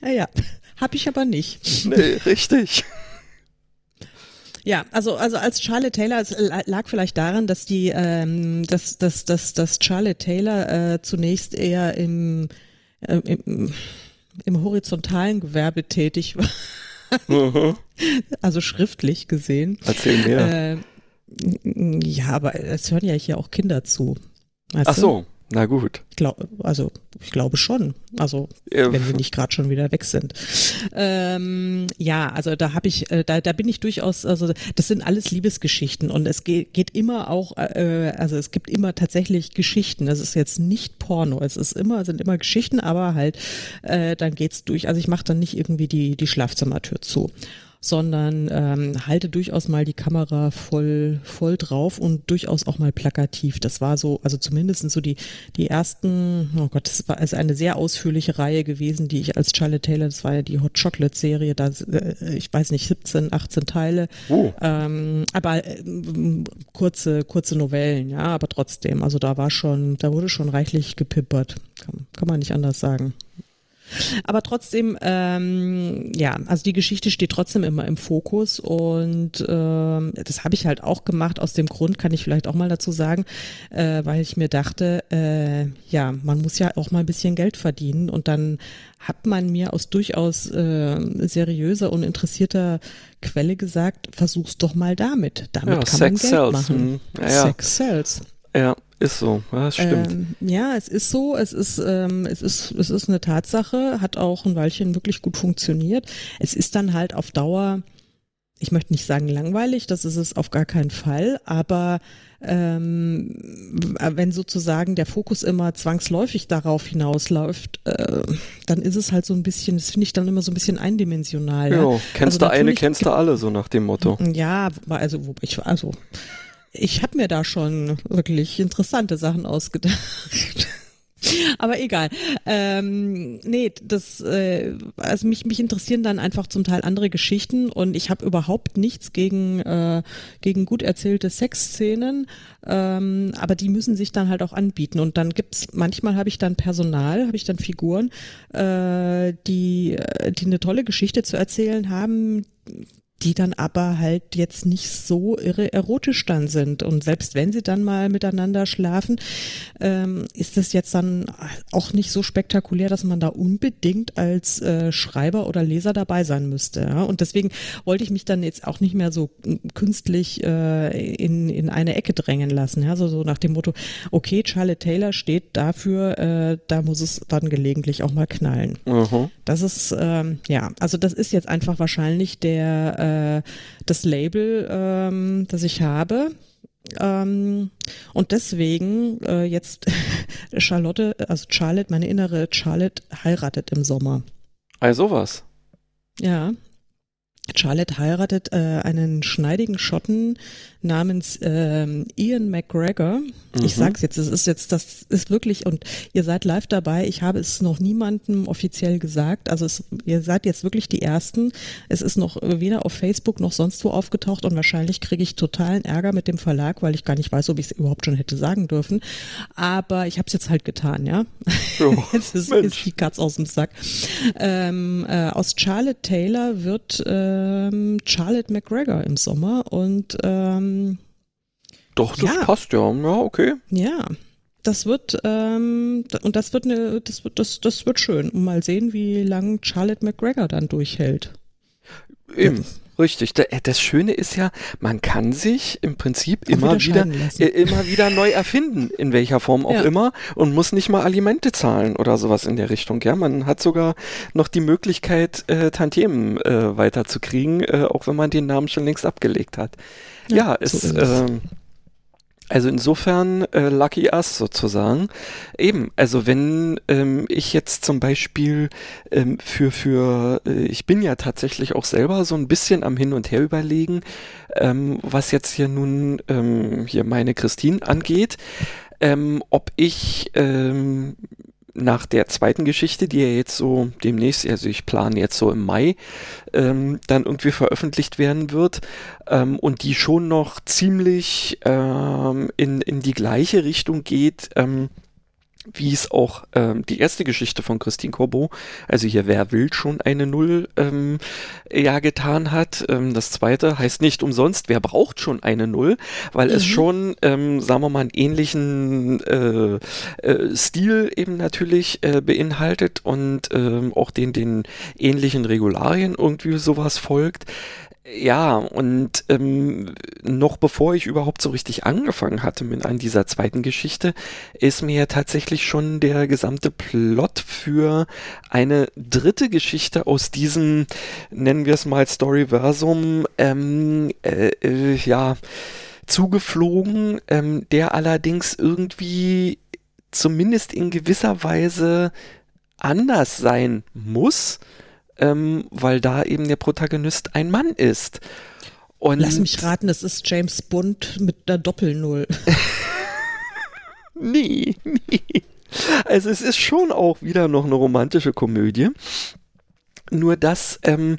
Naja, habe ich aber nicht. Nee, richtig. Ja, also also als Charlotte Taylor, es lag vielleicht daran, dass die, ähm, dass dass dass dass Charlotte Taylor äh, zunächst eher im, äh, im im horizontalen Gewerbe tätig war. Mhm. Also schriftlich gesehen. Erzähl mehr. Äh, ja, aber es hören ja hier auch Kinder zu. Ach so. Na gut. Glaub, also ich glaube schon. Also ja. wenn wir nicht gerade schon wieder weg sind. Ähm, ja, also da habe ich, äh, da, da bin ich durchaus, also das sind alles Liebesgeschichten und es geht, geht immer auch, äh, also es gibt immer tatsächlich Geschichten. Das ist jetzt nicht Porno. Es ist immer, sind immer Geschichten, aber halt äh, dann geht's durch. Also ich mache dann nicht irgendwie die die Schlafzimmertür zu sondern ähm, halte durchaus mal die Kamera voll, voll drauf und durchaus auch mal plakativ. Das war so, also zumindest so die, die ersten, oh Gott, das war also eine sehr ausführliche Reihe gewesen, die ich als Charlotte Taylor, das war ja die Hot Chocolate Serie, da, äh, ich weiß nicht, 17, 18 Teile, oh. ähm, aber äh, kurze, kurze Novellen, ja, aber trotzdem, also da war schon, da wurde schon reichlich gepippert, kann, kann man nicht anders sagen. Aber trotzdem, ähm, ja, also die Geschichte steht trotzdem immer im Fokus und ähm, das habe ich halt auch gemacht. Aus dem Grund kann ich vielleicht auch mal dazu sagen, äh, weil ich mir dachte, äh, ja, man muss ja auch mal ein bisschen Geld verdienen und dann hat man mir aus durchaus äh, seriöser und interessierter Quelle gesagt, versuch's doch mal damit. Damit ja, kann Sex man Geld sells. machen. Hm. Ja, ja. Sex sells. Ja, ist so, ja, das stimmt. Ähm, ja, es ist so, es ist, ähm, es ist, es ist eine Tatsache, hat auch ein Weilchen wirklich gut funktioniert. Es ist dann halt auf Dauer, ich möchte nicht sagen langweilig, das ist es auf gar keinen Fall, aber ähm, wenn sozusagen der Fokus immer zwangsläufig darauf hinausläuft, äh, dann ist es halt so ein bisschen, das finde ich dann immer so ein bisschen eindimensional. Ja, ja. kennst also du eine, kennst du alle, so nach dem Motto. Ja, also, ich, also ich habe mir da schon wirklich interessante Sachen ausgedacht. Aber egal. Ähm, nee, das, äh, also mich, mich interessieren dann einfach zum Teil andere Geschichten und ich habe überhaupt nichts gegen, äh, gegen gut erzählte Sexszenen, ähm, aber die müssen sich dann halt auch anbieten. Und dann gibt's, manchmal habe ich dann Personal, habe ich dann Figuren, äh, die, die eine tolle Geschichte zu erzählen haben, die dann aber halt jetzt nicht so irre erotisch dann sind. Und selbst wenn sie dann mal miteinander schlafen, ähm, ist das jetzt dann auch nicht so spektakulär, dass man da unbedingt als äh, Schreiber oder Leser dabei sein müsste. Ja? Und deswegen wollte ich mich dann jetzt auch nicht mehr so künstlich äh, in, in eine Ecke drängen lassen. Ja? So, so nach dem Motto, okay, Charlotte Taylor steht dafür, äh, da muss es dann gelegentlich auch mal knallen. Mhm. Das ist, ähm, ja, also das ist jetzt einfach wahrscheinlich der äh, das Label, ähm, das ich habe. Ähm, und deswegen äh, jetzt Charlotte, also Charlotte, meine innere Charlotte heiratet im Sommer. Also was? Ja. Charlotte heiratet äh, einen schneidigen Schotten namens ähm, Ian McGregor. Mhm. Ich sag's jetzt, es ist jetzt, das ist wirklich, und ihr seid live dabei, ich habe es noch niemandem offiziell gesagt. Also es, ihr seid jetzt wirklich die Ersten. Es ist noch weder auf Facebook noch sonst wo aufgetaucht und wahrscheinlich kriege ich totalen Ärger mit dem Verlag, weil ich gar nicht weiß, ob ich es überhaupt schon hätte sagen dürfen. Aber ich habe es jetzt halt getan, ja. Oh, jetzt ist, ist, die Katz aus dem Sack. Ähm, äh, aus Charlotte Taylor wird ähm, Charlotte McGregor im Sommer und ähm, Doch, das ja. passt ja. Ja, okay. Ja. Das wird, ähm, und das wird eine, das wird, das, das wird schön. Und mal sehen, wie lange Charlotte McGregor dann durchhält. Eben. Richtig. Äh, das Schöne ist ja, man kann sich im Prinzip immer wieder, äh, immer wieder neu erfinden, in welcher Form auch ja. immer, und muss nicht mal Alimente zahlen oder sowas in der Richtung. Ja, man hat sogar noch die Möglichkeit, äh, Tantiemen äh, weiterzukriegen, äh, auch wenn man den Namen schon längst abgelegt hat. Ja, ja es, so ist ähm, also insofern äh, lucky us sozusagen. Eben, also wenn ähm, ich jetzt zum Beispiel ähm, für, für äh, ich bin ja tatsächlich auch selber so ein bisschen am Hin und Her überlegen, ähm, was jetzt hier nun ähm, hier meine Christine angeht, ähm, ob ich ähm, nach der zweiten Geschichte, die ja jetzt so demnächst, also ich plane jetzt so im Mai, ähm, dann irgendwie veröffentlicht werden wird ähm, und die schon noch ziemlich ähm, in, in die gleiche Richtung geht, ähm, wie es auch ähm, die erste Geschichte von Christine Corbeau, also hier Wer will schon eine Null, ähm, ja getan hat. Ähm, das zweite heißt nicht umsonst, wer braucht schon eine Null, weil mhm. es schon, ähm, sagen wir mal, einen ähnlichen äh, äh, Stil eben natürlich äh, beinhaltet und ähm, auch den, den ähnlichen Regularien irgendwie sowas folgt. Ja, und ähm, noch bevor ich überhaupt so richtig angefangen hatte mit an dieser zweiten Geschichte, ist mir tatsächlich schon der gesamte Plot für eine dritte Geschichte aus diesem, nennen wir es mal Storyversum, ähm, äh, äh, ja, zugeflogen, ähm, der allerdings irgendwie zumindest in gewisser Weise anders sein muss ähm, weil da eben der Protagonist ein Mann ist. Und Lass mich raten, es ist James Bond mit einer Doppelnull. nee, nee. Also es ist schon auch wieder noch eine romantische Komödie. Nur dass ähm,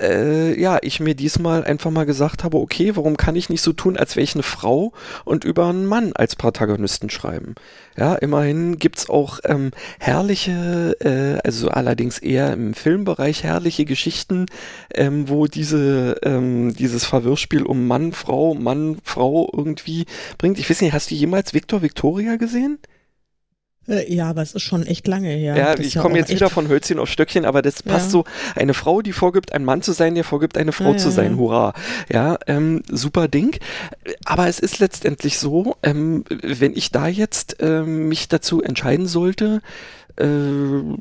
äh, ja, ich mir diesmal einfach mal gesagt habe, okay, warum kann ich nicht so tun, als wäre ich eine Frau und über einen Mann als Protagonisten schreiben? Ja, immerhin gibt's auch ähm, herrliche, äh, also allerdings eher im Filmbereich herrliche Geschichten, ähm, wo diese, ähm, dieses Verwirrspiel um Mann, Frau, Mann, Frau irgendwie bringt. Ich weiß nicht, hast du jemals Victor Victoria gesehen? Äh, ja, aber es ist schon echt lange her. Ja, das ich ja komme jetzt wieder von Hölzchen auf Stöckchen, aber das passt ja. so. Eine Frau, die vorgibt, ein Mann zu sein, der vorgibt, eine Frau ja, zu sein. Hurra. Ja, ähm, super Ding. Aber es ist letztendlich so, ähm, wenn ich da jetzt ähm, mich dazu entscheiden sollte, äh,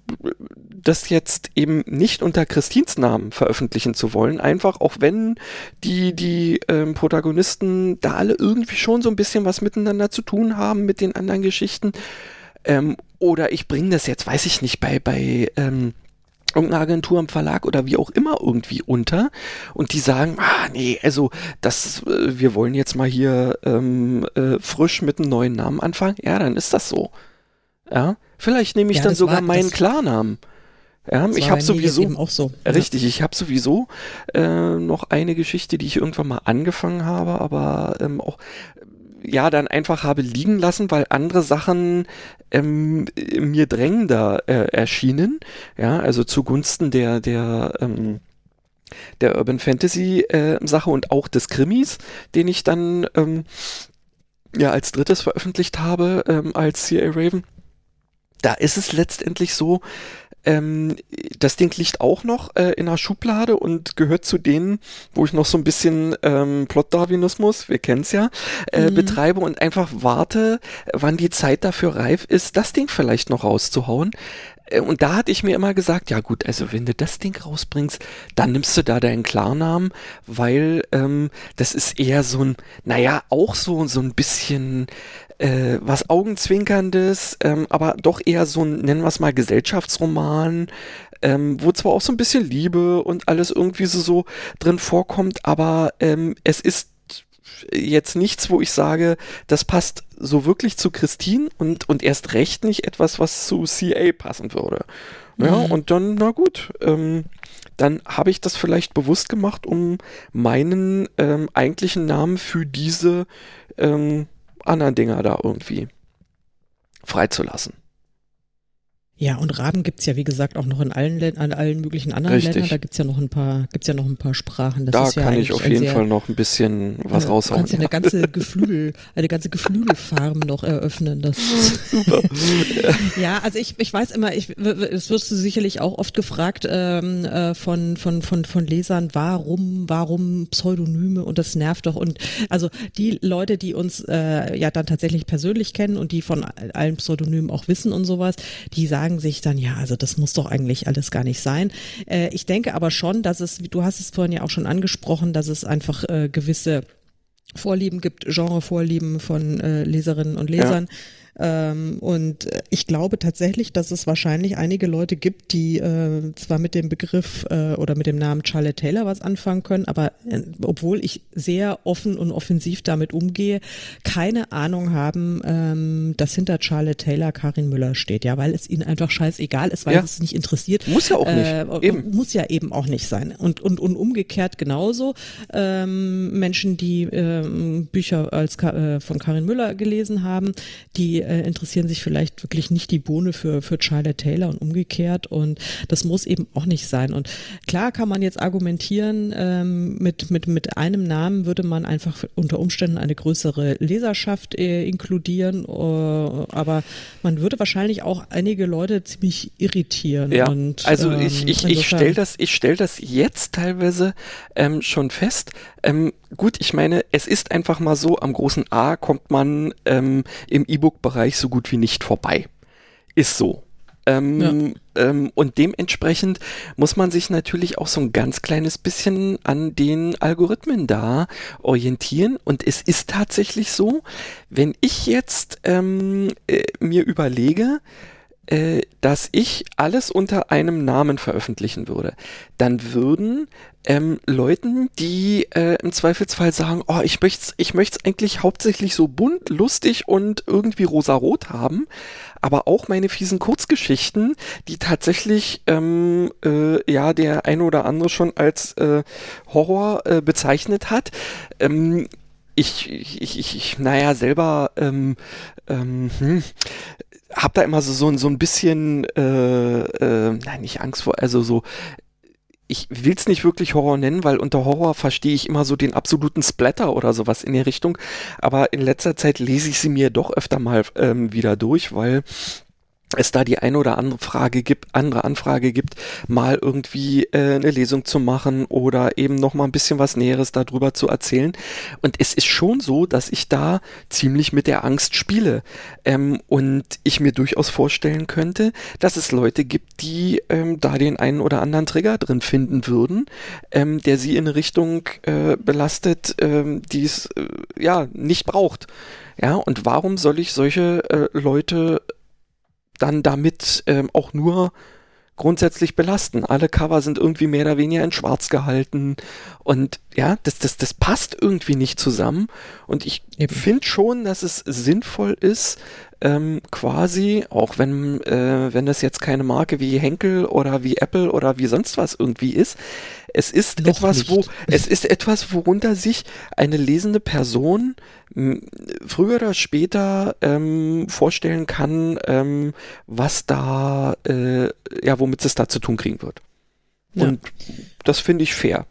das jetzt eben nicht unter Christins Namen veröffentlichen zu wollen, einfach auch wenn die, die ähm, Protagonisten da alle irgendwie schon so ein bisschen was miteinander zu tun haben mit den anderen Geschichten, ähm, oder ich bringe das jetzt, weiß ich nicht, bei, bei ähm, irgendeiner Agentur im Verlag oder wie auch immer irgendwie unter und die sagen, ah nee, also das, äh, wir wollen jetzt mal hier ähm, äh, frisch mit einem neuen Namen anfangen, ja, dann ist das so. Ja, vielleicht nehme ich ja, dann sogar war, meinen Klarnamen. Ja, ich habe sowieso so. richtig, ich habe sowieso äh, noch eine Geschichte, die ich irgendwann mal angefangen habe, aber ähm, auch ja dann einfach habe liegen lassen, weil andere Sachen ähm, mir drängender äh, erschienen. Ja, also zugunsten der, der, ähm, der Urban Fantasy äh, Sache und auch des Krimis, den ich dann ähm, ja als drittes veröffentlicht habe ähm, als CA Raven. Da ist es letztendlich so, ähm, das Ding liegt auch noch äh, in der Schublade und gehört zu denen, wo ich noch so ein bisschen ähm, Plot-Darwinismus, wir kennen es ja, äh, mhm. betreibe und einfach warte, wann die Zeit dafür reif ist, das Ding vielleicht noch rauszuhauen. Äh, und da hatte ich mir immer gesagt, ja gut, also wenn du das Ding rausbringst, dann nimmst du da deinen Klarnamen, weil ähm, das ist eher so ein, naja, auch so, so ein bisschen äh, was Augenzwinkerndes, ähm, aber doch eher so ein, nennen wir es mal, Gesellschaftsroman, ähm, wo zwar auch so ein bisschen Liebe und alles irgendwie so, so drin vorkommt, aber ähm, es ist jetzt nichts, wo ich sage, das passt so wirklich zu Christine und, und erst recht nicht etwas, was zu CA passen würde. Ja, mhm. und dann, na gut, ähm, dann habe ich das vielleicht bewusst gemacht, um meinen ähm, eigentlichen Namen für diese ähm, anderen Dinger da irgendwie freizulassen. Ja, und Raben gibt's ja, wie gesagt, auch noch in allen, Län an allen möglichen anderen Richtig. Ländern. Da gibt's ja noch ein paar, gibt's ja noch ein paar Sprachen. Das da ist ja kann ich auf jeden sehr, Fall noch ein bisschen was äh, raushauen. Du kannst ja eine ganze Geflügel, eine ganze Geflügelfarm noch eröffnen. Das ja, also ich, ich weiß immer, ich, es wirst du sicherlich auch oft gefragt ähm, äh, von, von, von, von Lesern, warum, warum Pseudonyme und das nervt doch. Und also die Leute, die uns äh, ja dann tatsächlich persönlich kennen und die von allen Pseudonymen auch wissen und sowas, die sagen sich dann, ja, also das muss doch eigentlich alles gar nicht sein. Äh, ich denke aber schon, dass es, du hast es vorhin ja auch schon angesprochen, dass es einfach äh, gewisse Vorlieben gibt, Genrevorlieben von äh, Leserinnen und Lesern. Ähm, und äh, ich glaube tatsächlich, dass es wahrscheinlich einige Leute gibt, die äh, zwar mit dem Begriff äh, oder mit dem Namen Charlotte Taylor was anfangen können, aber äh, obwohl ich sehr offen und offensiv damit umgehe, keine Ahnung haben, ähm, dass hinter Charlotte Taylor Karin Müller steht, ja, weil es ihnen einfach scheißegal ist, weil Ja. es nicht interessiert. Muss ja auch nicht. Äh, Eben. Muss ja eben auch nicht sein. Und, und, und umgekehrt genauso. Ähm, Menschen, die ähm, Bücher als äh, von Karin Müller gelesen haben, die äh, interessieren sich vielleicht wirklich nicht die Bohne für, für Charlotte Taylor und umgekehrt. Und das muss eben auch nicht sein. Und klar kann man jetzt argumentieren, ähm, mit, mit, mit einem Namen würde man einfach unter Umständen eine größere Leserschaft äh, inkludieren. Äh, aber man würde wahrscheinlich auch einige Leute ziemlich irritieren. Ja, und, also ähm, ich, ich, ich stelle das, ich stell das jetzt teilweise ähm, schon fest. Ähm, gut, ich meine, es ist einfach mal so, am großen A kommt man ähm, im E-Book-Bereich so gut wie nicht vorbei. Ist so. Ähm, ähm, und dementsprechend muss man sich natürlich auch so ein ganz kleines bisschen an den Algorithmen da orientieren. Und es ist tatsächlich so, wenn ich jetzt ähm, äh, mir überlege, äh, dass ich alles unter einem Namen veröffentlichen würde, dann würden ähm, Leuten, die äh, im Zweifelsfall sagen, oh, ich möchte ich möcht's eigentlich hauptsächlich so bunt, lustig und irgendwie rosarot haben, aber auch meine fiesen Kurzgeschichten, die tatsächlich ähm, äh, ja der eine oder andere schon als äh, Horror äh, bezeichnet hat. Ähm, ich, ich, ich, ich, naja, selber ähm, ähm, hm, hab da immer so, so, ein- so ein bisschen, äh, äh, nein, nicht Angst vor, also so, ich will es nicht wirklich Horror nennen, weil unter Horror verstehe ich immer so den absoluten Splatter oder sowas in die Richtung. Aber in letzter Zeit lese ich sie mir doch öfter mal ähm, wieder durch, weil es da die eine oder andere Frage gibt, andere Anfrage gibt, mal irgendwie äh, eine Lesung zu machen oder eben noch mal ein bisschen was Näheres darüber zu erzählen. Und es ist schon so, dass ich da ziemlich mit der Angst spiele ähm, und ich mir durchaus vorstellen könnte, dass es Leute gibt, die ähm, da den einen oder anderen Trigger drin finden würden, ähm, der sie in eine Richtung äh, belastet, ähm, die es äh, ja nicht braucht. Ja, und warum soll ich solche äh, Leute dann damit ähm, auch nur grundsätzlich belasten. Alle Cover sind irgendwie mehr oder weniger in schwarz gehalten. Und ja, das, das, das passt irgendwie nicht zusammen. Und ich finde schon, dass es sinnvoll ist, ähm, quasi, auch wenn, äh, wenn das jetzt keine Marke wie Henkel oder wie Apple oder wie sonst was irgendwie ist, es ist Noch etwas, wo, nicht. es ist etwas, worunter sich eine lesende Person m, früher oder später ähm, vorstellen kann, ähm, was da, äh, ja, womit es da zu tun kriegen wird. Ja. Und das finde ich fair.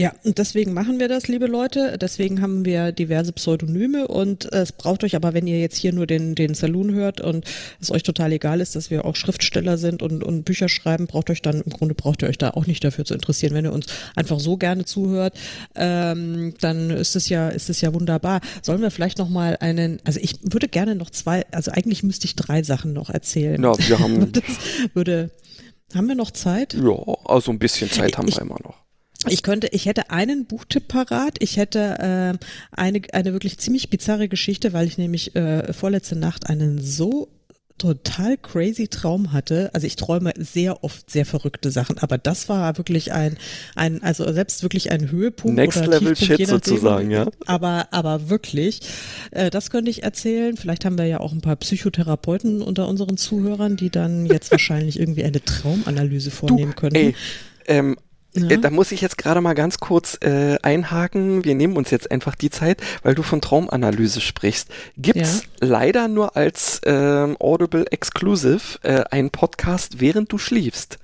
Ja, und deswegen machen wir das, liebe Leute. Deswegen haben wir diverse Pseudonyme und es braucht euch aber, wenn ihr jetzt hier nur den, den Saloon hört und es euch total egal ist, dass wir auch Schriftsteller sind und, und Bücher schreiben, braucht euch dann, im Grunde braucht ihr euch da auch nicht dafür zu interessieren. Wenn ihr uns einfach so gerne zuhört, ähm, dann ist es ja, ist es ja wunderbar. Sollen wir vielleicht noch mal einen, also ich würde gerne noch zwei, also eigentlich müsste ich drei Sachen noch erzählen. Ja, wir haben, Das würde, haben wir noch Zeit? ja, also ein bisschen Zeit haben Ich- wir immer noch. Ich könnte, ich hätte einen Buchtipp parat. Ich hätte äh, eine, eine wirklich ziemlich bizarre Geschichte, weil ich nämlich äh, vorletzte Nacht einen so total crazy Traum hatte. Also ich träume sehr oft sehr verrückte Sachen, aber das war wirklich ein, ein also selbst wirklich ein Höhepunkt Next oder Level Tiefpunkt, Shit sozusagen, ja. Aber, aber wirklich, äh, das könnte ich erzählen. Vielleicht haben wir ja auch ein paar Psychotherapeuten unter unseren Zuhörern, die dann jetzt wahrscheinlich irgendwie eine Traumanalyse vornehmen könnten. Ey, ähm, ja. Äh, da muss ich jetzt gerade mal ganz kurz äh, einhaken. Wir nehmen uns jetzt einfach die Zeit, weil du von Traumanalyse sprichst. Gibt's ja. leider nur als ähm, Audible Exclusive äh, einen Podcast, während du schliefst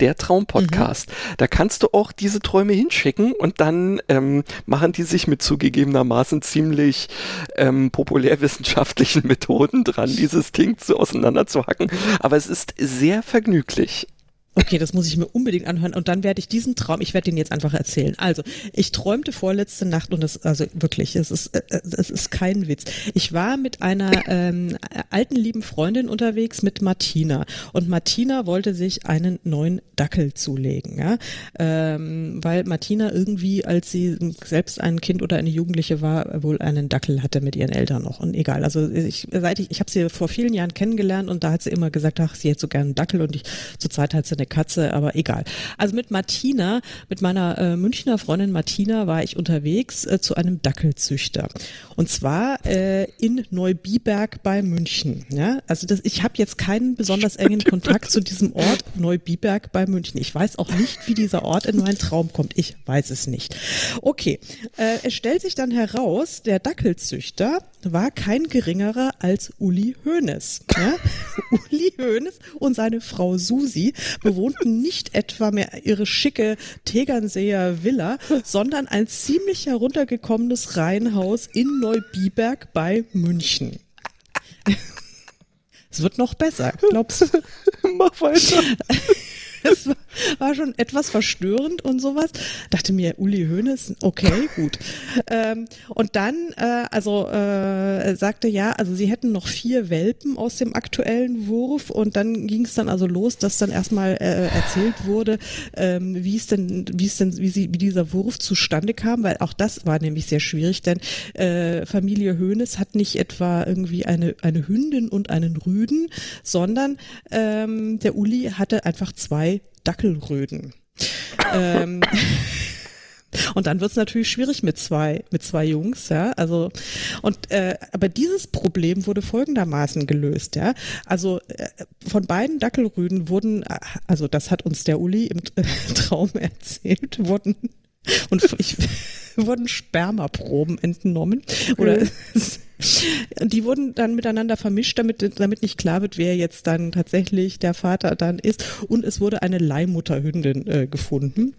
der Traumpodcast. Mhm. Da kannst du auch diese Träume hinschicken und dann ähm, machen die sich mit zugegebenermaßen ziemlich ähm, populärwissenschaftlichen Methoden dran, dieses Ding so auseinanderzuhacken. Aber es ist sehr vergnüglich. Okay, das muss ich mir unbedingt anhören und dann werde ich diesen Traum, ich werde den jetzt einfach erzählen. Also, ich träumte vorletzte Nacht und das, also wirklich, es ist, äh, es ist kein Witz. Ich war mit einer ähm, alten lieben Freundin unterwegs mit Martina und Martina wollte sich einen neuen Dackel zulegen, ja, ähm, weil Martina irgendwie, als sie selbst ein Kind oder eine Jugendliche war, wohl einen Dackel hatte mit ihren Eltern noch und egal. Also ich, seit ich, ich habe sie vor vielen Jahren kennengelernt und da hat sie immer gesagt, ach, sie hätte so gerne einen Dackel und ich zur Zeit hat sie eine Katze, aber egal. Also mit Martina, mit meiner äh, Münchner Freundin Martina war ich unterwegs äh, zu einem Dackelzüchter. Und zwar äh, in Neubiberg bei München. Ja? Also das, ich habe jetzt keinen besonders engen Kontakt zu diesem Ort Neubiberg bei München. Ich weiß auch nicht, wie dieser Ort in meinen Traum kommt. Ich weiß es nicht. Okay, äh, es stellt sich dann heraus, der Dackelzüchter war kein geringerer als Uli Hoeneß. Ja? Uli Hoeneß und seine Frau Susi bewohnten nicht etwa mehr ihre schicke Tegernseer Villa, sondern ein ziemlich heruntergekommenes Reihenhaus in Neubiberg bei München. Es wird noch besser, glaubst du? Mach weiter. es war schon etwas verstörend und sowas. Dachte mir, Uli Hoeneß, okay, gut. Ähm, und dann, äh, also äh, sagte ja, also sie hätten noch vier Welpen aus dem aktuellen Wurf und dann ging es dann also los, dass dann erstmal äh, erzählt wurde, ähm, wie es denn, wie es denn, wie sie, wie dieser Wurf zustande kam, weil auch das war nämlich sehr schwierig, denn äh, Familie Hoeneß hat nicht etwa irgendwie eine eine Hündin und einen Rüden, sondern ähm, der Uli hatte einfach zwei Dackelröden. ähm, und dann wird es natürlich schwierig mit zwei, mit zwei Jungs, ja. Also und äh, aber dieses Problem wurde folgendermaßen gelöst, ja. Also äh, von beiden Dackelrüden wurden, äh, also das hat uns der Uli im äh, Traum erzählt, wurden und ich, wurden Spermaproben entnommen okay. oder die wurden dann miteinander vermischt, damit, damit nicht klar wird, wer jetzt dann tatsächlich der Vater dann ist. Und es wurde eine Leihmutterhündin äh, gefunden.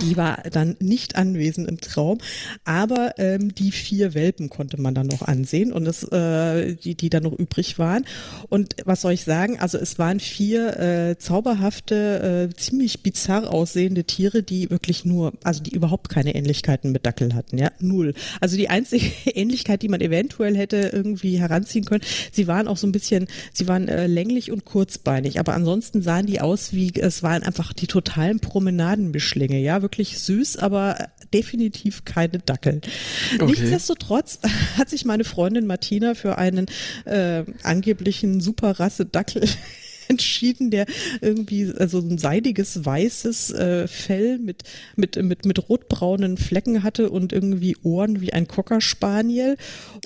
Die war dann nicht anwesend im Traum, aber ähm, die vier Welpen konnte man dann noch ansehen und es, äh, die, die dann noch übrig waren. Und was soll ich sagen? Also es waren vier äh, zauberhafte, äh, ziemlich bizarr aussehende Tiere, die wirklich nur, also die überhaupt keine Ähnlichkeiten mit Dackel hatten, ja, null. Also die einzige Ähnlichkeit, die man eventuell hätte irgendwie heranziehen können, sie waren auch so ein bisschen, sie waren äh, länglich und kurzbeinig, aber ansonsten sahen die aus wie, es waren einfach die totalen Promenadenbeschläge Mischlinge, ja, wirklich süß, aber definitiv keine Dackel. Okay. Nichtsdestotrotz hat sich meine Freundin Martina für einen äh, angeblichen Superrasse Dackel entschieden, der irgendwie also ein seidiges weißes äh, Fell mit mit mit mit rotbraunen Flecken hatte und irgendwie Ohren wie ein Cocker Spaniel.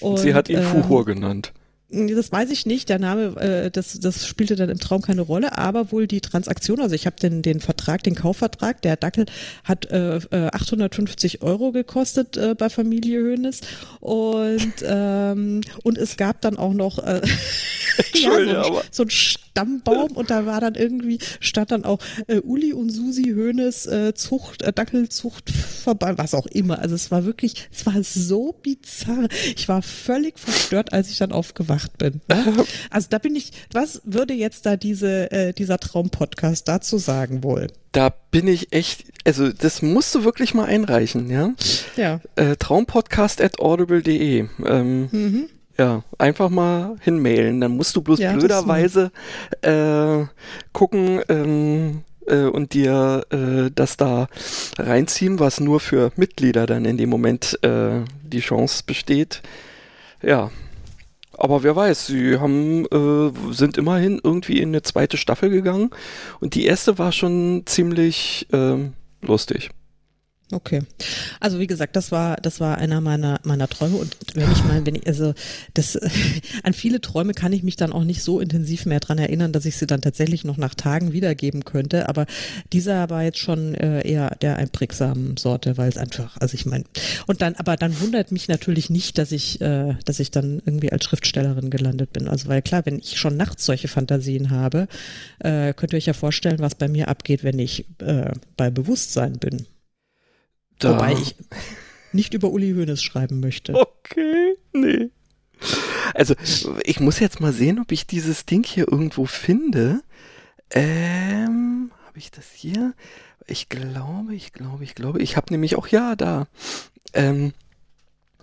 Und, Sie hat ihn ähm, Fuhur genannt. Das weiß ich nicht. Der Name, äh, das, das spielte dann im Traum keine Rolle, aber wohl die Transaktion. Also ich habe den, den Vertrag, den Kaufvertrag. Der Dackel hat äh, 850 äh, Euro gekostet äh, bei Familie Hönes und ähm, und es gab dann auch noch äh, ja, so, ein, so ein Stammbaum und da war dann irgendwie stand dann auch äh, Uli und Susi Hönes äh, Zucht äh, Dackelzuchtverband, was auch immer. Also es war wirklich, es war so bizarr. Ich war völlig verstört, als ich dann aufgewacht aufgewacht bin. Ne? Also da bin ich, was würde jetzt da diese, äh, dieser Traumpodcast dazu sagen wohl? Da bin ich echt, also das musst du wirklich mal einreichen, ja? Ja. Äh, Traumpodcast at audible.de. Ähm, mhm. Ja, einfach mal hinmailen. Dann musst du bloß ja, blöderweise äh, gucken ähm, äh, und dir äh, das da reinziehen, was nur für Mitglieder dann in dem Moment äh, die Chance besteht. Ja, aber wer weiß, sie haben, äh, sind immerhin irgendwie in eine zweite Staffel gegangen und die erste war schon ziemlich äh, lustig. Okay. Also wie gesagt, das war das war einer meiner meiner Träume und wenn ich mal wenn ich also das an viele Träume kann ich mich dann auch nicht so intensiv mehr dran erinnern, dass ich sie dann tatsächlich noch nach Tagen wiedergeben könnte, aber dieser war jetzt schon äh, eher der einprägsamen Sorte, weil es einfach also ich meine und dann aber dann wundert mich natürlich nicht, dass ich äh, dass ich dann irgendwie als Schriftstellerin gelandet bin. Also weil klar, wenn ich schon nachts solche Fantasien habe, äh, könnt ihr euch ja vorstellen, was bei mir abgeht, wenn ich äh, bei Bewusstsein bin. Da. Wobei ich nicht über Uli Hoeneß schreiben möchte. Okay, nee. Also, ich muss jetzt mal sehen, ob ich dieses Ding hier irgendwo finde. Ähm, habe ich das hier? Ich glaube, ich glaube, ich glaube, ich habe nämlich auch, ja, da. Ähm,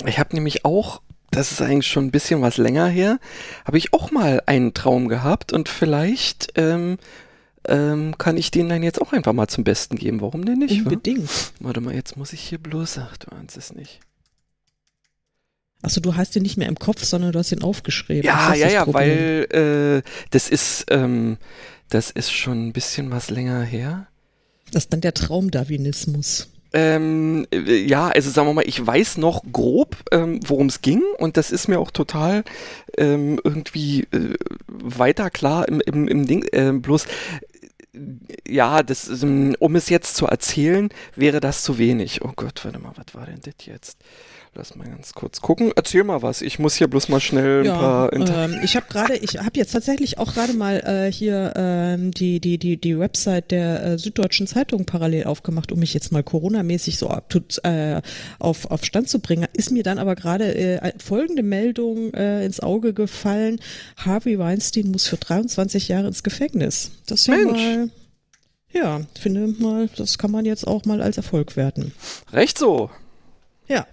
ich habe nämlich auch, das ist eigentlich schon ein bisschen was länger her, habe ich auch mal einen Traum gehabt und vielleicht ähm, ähm, kann ich den dann jetzt auch einfach mal zum Besten geben. Warum denn nicht? Unbedingt. Wa? Warte mal, jetzt muss ich hier bloß, ach du ahnst es nicht. Achso, du hast den nicht mehr im Kopf, sondern du hast ihn aufgeschrieben. Ja, ja, ja, weil äh, das ist, ähm, das ist schon ein bisschen was länger her. Das ist dann der Traumdarwinismus. Ähm, äh, ja, also sagen wir mal, ich weiß noch grob, ähm, worum es ging und das ist mir auch total ähm, irgendwie äh, weiter klar im, im, im Ding. Äh, bloß ja, das, ähm, um es jetzt zu erzählen, wäre das zu wenig. Oh Gott, warte mal, was war denn das jetzt? Lass mal ganz kurz gucken. Erzähl mal was. Ich muss hier bloß mal schnell ein ja, paar. Ähm, ich habe gerade, ich habe jetzt tatsächlich auch gerade mal äh, hier ähm, die die die die Website der äh, Süddeutschen Zeitung parallel aufgemacht, um mich jetzt mal Corona-mäßig so ab, äh, auf auf Stand zu bringen. Ist mir dann aber gerade äh, folgende Meldung äh, ins Auge gefallen: Harvey Weinstein muss für 23 Jahre ins Gefängnis. Das ist ja Mensch. mal ja, finde mal, das kann man jetzt auch mal als Erfolg werten. Recht so. Ja.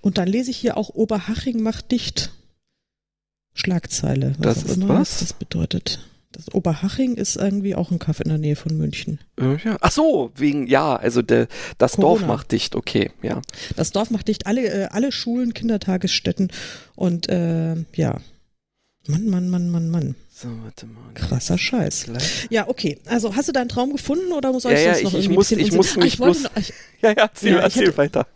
Und dann lese ich hier auch Oberhaching macht dicht. Schlagzeile. Was das ist immer was? das bedeutet. Das Oberhaching ist irgendwie auch ein Kaff in der Nähe von München. Äh, ja. Ach so, wegen, ja, also de, das Corona. Dorf macht dicht, okay, ja. Das Dorf macht dicht, alle, äh, alle Schulen, Kindertagesstätten und äh, ja. Mann, Mann, Mann, Mann, Mann. So, warte mal. Krasser Scheiß. Ja, okay. Also hast du deinen Traum gefunden oder muss euch ja, sonst ja, noch ich, irgendwie ich muss, ich muss mich ah, ich bloß, noch, ich, Ja, ja, erzähl, ja, erzähl hatte, weiter.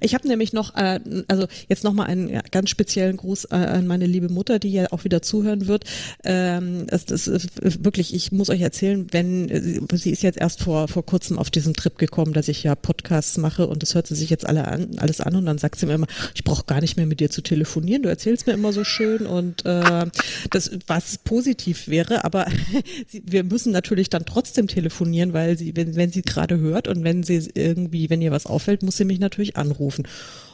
Ich habe nämlich noch, äh, also jetzt nochmal einen ganz speziellen Gruß äh, an meine liebe Mutter, die ja auch wieder zuhören wird. Ähm, das, das ist wirklich, ich muss euch erzählen, wenn äh, sie ist jetzt erst vor vor kurzem auf diesen Trip gekommen, dass ich ja Podcasts mache und das hört sie sich jetzt alle an, alles an und dann sagt sie mir immer, ich brauche gar nicht mehr mit dir zu telefonieren, du erzählst mir immer so schön und äh, das was positiv wäre, aber wir müssen natürlich dann trotzdem telefonieren, weil sie, wenn, wenn sie gerade hört und wenn sie irgendwie, wenn ihr was auffällt, muss sie mich natürlich anrufen anrufen.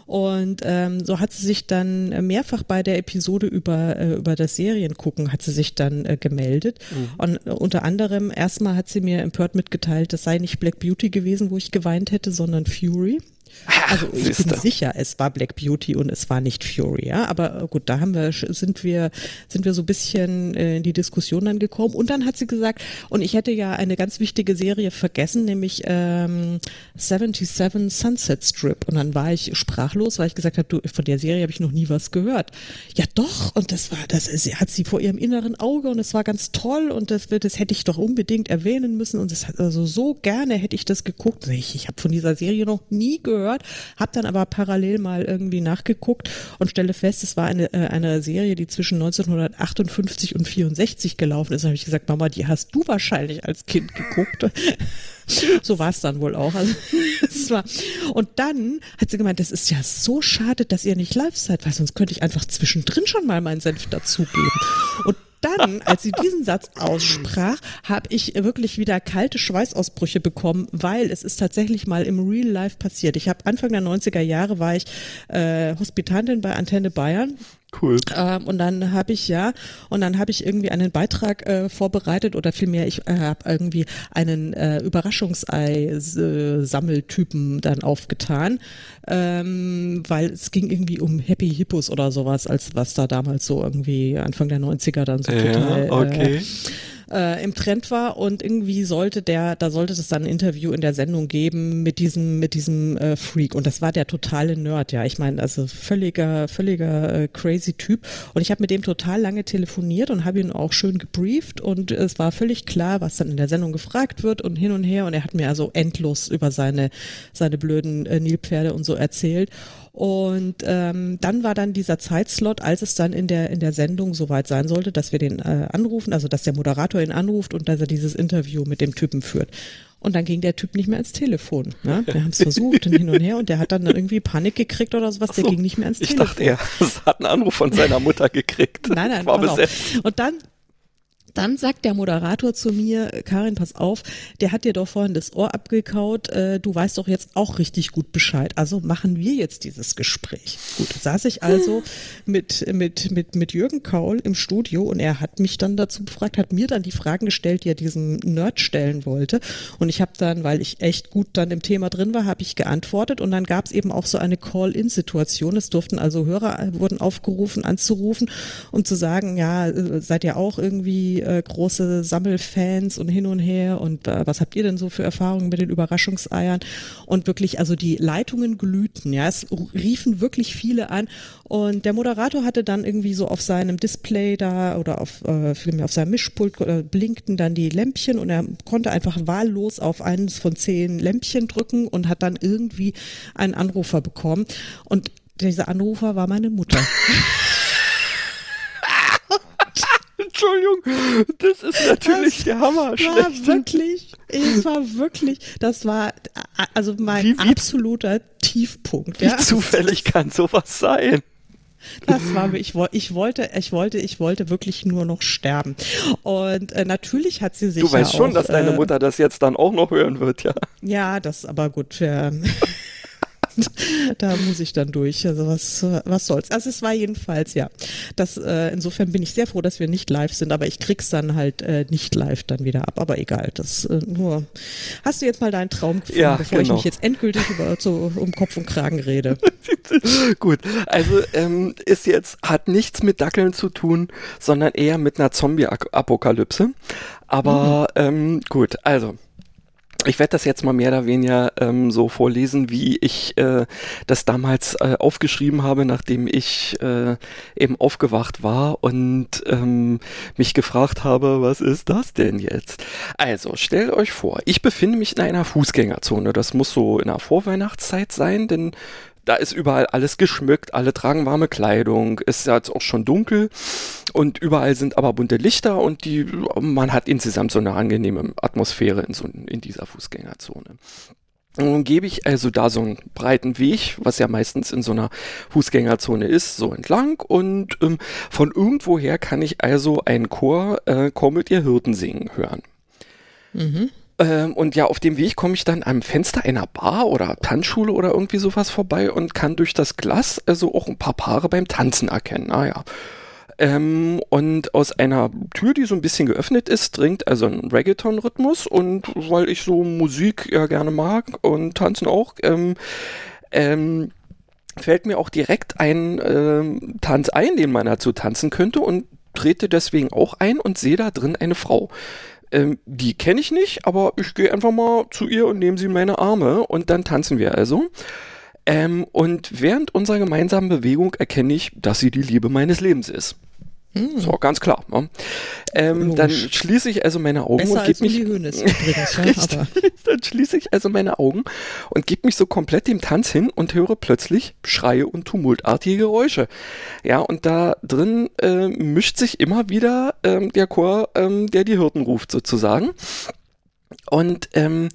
Und ähm, so hat sie sich dann mehrfach bei der Episode über, äh, über das Seriengucken hat sie sich dann äh, gemeldet. Mhm. Und äh, unter anderem erstmal hat sie mir empört mitgeteilt, das sei nicht Black Beauty gewesen, wo ich geweint hätte, sondern Fury. Also ich bin sicher, es war Black Beauty und es war nicht Fury, ja. Aber äh, gut, da haben wir, sind wir, sind wir so ein bisschen äh, in die Diskussion dann gekommen. Und dann hat sie gesagt, und ich hätte ja eine ganz wichtige Serie vergessen, nämlich ähm, 77 Sunset Strip. Und dann war ich sprachlos, weil ich gesagt habe, du, von der Serie habe ich noch nie was gehört. Ja doch, und das war, das ist, hat sie vor ihrem inneren Auge und es war ganz toll und das, das hätte ich doch unbedingt erwähnen müssen. Und das hat also so gerne hätte ich das geguckt. Ich, ich habe von dieser Serie noch nie gehört gehört, habe dann aber parallel mal irgendwie nachgeguckt und stelle fest, es war eine, äh, eine Serie, die zwischen 1958 und 64 gelaufen ist. Da habe ich gesagt, Mama, die hast du wahrscheinlich als Kind geguckt. so war es dann wohl auch. Also, es war, und dann hat sie gemeint, das ist ja so schade, dass ihr nicht live seid, weil sonst könnte ich einfach zwischendrin schon mal meinen Senf dazugeben. Und dann, als sie diesen Satz aussprach, habe ich wirklich wieder kalte Schweißausbrüche bekommen, weil es ist tatsächlich mal im Real Life passiert. Ich habe Anfang der 90er Jahre war ich äh, Hospitantin bei Antenne Bayern Cool. Ähm, und dann habe ich ja, und dann habe ich irgendwie einen Beitrag äh, vorbereitet oder vielmehr, ich äh, habe irgendwie einen äh, Überraschungsei-Sammeltypen dann aufgetan, ähm, weil es ging irgendwie um Happy Hippos oder sowas, als was da damals so irgendwie Anfang der 90er dann so ja, total. Okay. Äh, äh, im Trend war und irgendwie sollte der, da sollte es dann ein Interview in der Sendung geben mit diesem, mit diesem äh, Freak. Und das war der totale Nerd, ja. Ich meine, also völliger, völliger äh, crazy Typ. Und ich habe mit dem total lange telefoniert und habe ihn auch schön gebrieft. Und es war völlig klar, was dann in der Sendung gefragt wird und hin und her. Und er hat mir also endlos über seine, seine blöden äh, Nilpferde und so erzählt und ähm, dann war dann dieser Zeitslot, als es dann in der in der Sendung soweit sein sollte, dass wir den äh, anrufen, also dass der Moderator ihn anruft und dass er dieses Interview mit dem Typen führt. Und dann ging der Typ nicht mehr ans Telefon. Ne? Wir haben es versucht und hin und her und der hat dann irgendwie Panik gekriegt oder sowas, der ging nicht mehr ans ich Telefon. Ich dachte, er hat einen Anruf von seiner Mutter gekriegt. nein, nein, war besetzt. Und dann dann sagt der Moderator zu mir, Karin, pass auf, der hat dir doch vorhin das Ohr abgekaut, äh, du weißt doch jetzt auch richtig gut Bescheid. Also machen wir jetzt dieses Gespräch. Gut, saß ich also mit, mit, mit, mit Jürgen Kaul im Studio und er hat mich dann dazu befragt, hat mir dann die Fragen gestellt, die er diesem Nerd stellen wollte. Und ich habe dann, weil ich echt gut dann im Thema drin war, habe ich geantwortet und dann gab es eben auch so eine Call-in-Situation. Es durften also Hörer, äh, wurden aufgerufen anzurufen, um zu sagen, ja, äh, seid ihr auch irgendwie äh, große Sammelfans und hin und her und äh, was habt ihr denn so für Erfahrungen mit den Überraschungseiern? Und wirklich, also die Leitungen glühten, ja, es riefen wirklich viele an und der Moderator hatte dann irgendwie so auf seinem Display da oder auf, äh, auf seinem Mischpult äh, blinkten dann die Lämpchen und er konnte einfach wahllos auf eines von zehn Lämpchen drücken und hat dann irgendwie einen Anrufer bekommen und dieser Anrufer war meine Mutter. Entschuldigung, das ist natürlich Das der Hammer. war Schlecht. wirklich, es war wirklich, das war also mein Wie- wie- absoluter Tiefpunkt. Wie Ja, zufällig kann sowas sein? das war, ich, ich wollte, ich wollte, ich wollte wirklich nur noch sterben. Und äh, natürlich hat sie sich Du weißt ja schon, auch, dass deine äh, Mutter das jetzt dann auch noch hören wird, ja. Ja, das aber gut. Ja. da muss ich dann durch. Also was, was soll's. Also es war jedenfalls, ja. Das, äh, insofern bin ich sehr froh, dass wir nicht live sind, aber ich krieg's dann halt äh, nicht live dann wieder ab. Aber egal, das äh, nur. Hast du jetzt mal deinen Traum gefunden, Ja, bevor ich genau. mich jetzt endgültig über so um Kopf und Kragen rede? Gut, also ähm, ist jetzt, hat nichts mit Dackeln zu tun, sondern eher mit einer Zombie-Apokalypse. Aber ähm, gut, also. Ich werde das jetzt mal mehr oder weniger ähm, so vorlesen, wie ich äh, das damals äh, aufgeschrieben habe, nachdem ich äh, eben aufgewacht war und ähm, mich gefragt habe, was ist das denn jetzt? Also, stellt euch vor, ich befinde mich in einer Fußgängerzone. Das muss so in der Vorweihnachtszeit sein, denn da ist überall alles geschmückt, alle tragen warme Kleidung, ist jetzt auch schon dunkel und überall sind aber bunte Lichter und die, man hat insgesamt so eine angenehme Atmosphäre in, so, in dieser Fußgängerzone. Nun gebe ich also da so einen breiten Weg, was ja meistens in so einer Fußgängerzone ist, so entlang und ähm, von irgendwoher kann ich also einen Chor äh, Kommelt ihr Hirten singen hören. Mhm. Ähm, und ja, auf dem Weg komme ich dann am Fenster einer Bar oder Tanzschule oder irgendwie sowas vorbei und kann durch das Glas also auch ein paar Paare beim Tanzen erkennen. Naja. Ähm, und aus einer Tür, die so ein bisschen geöffnet ist, dringt also ein Reggaeton-Rhythmus und weil ich so Musik ja gerne mag und tanzen auch, ähm, ähm, fällt mir auch direkt ein ähm, Tanz ein, den man dazu tanzen könnte und trete deswegen auch ein und sehe da drin eine Frau. Ähm, die kenne ich nicht, aber ich gehe einfach mal zu ihr und nehme sie in meine Arme und dann tanzen wir also. Ähm, und während unserer gemeinsamen Bewegung erkenne ich, dass sie die Liebe meines Lebens ist. So, ganz klar. Ne? Ähm, dann schließe ich also meine Augen Besser und gebe mich. Übrigens, ja, Richtig. Dann schließe ich also meine Augen und gebe mich so komplett dem Tanz hin und höre plötzlich Schreie und tumultartige Geräusche. Ja, und da drin äh, mischt sich immer wieder ähm, der Chor, ähm, der die Hirten ruft, sozusagen. Und ähm,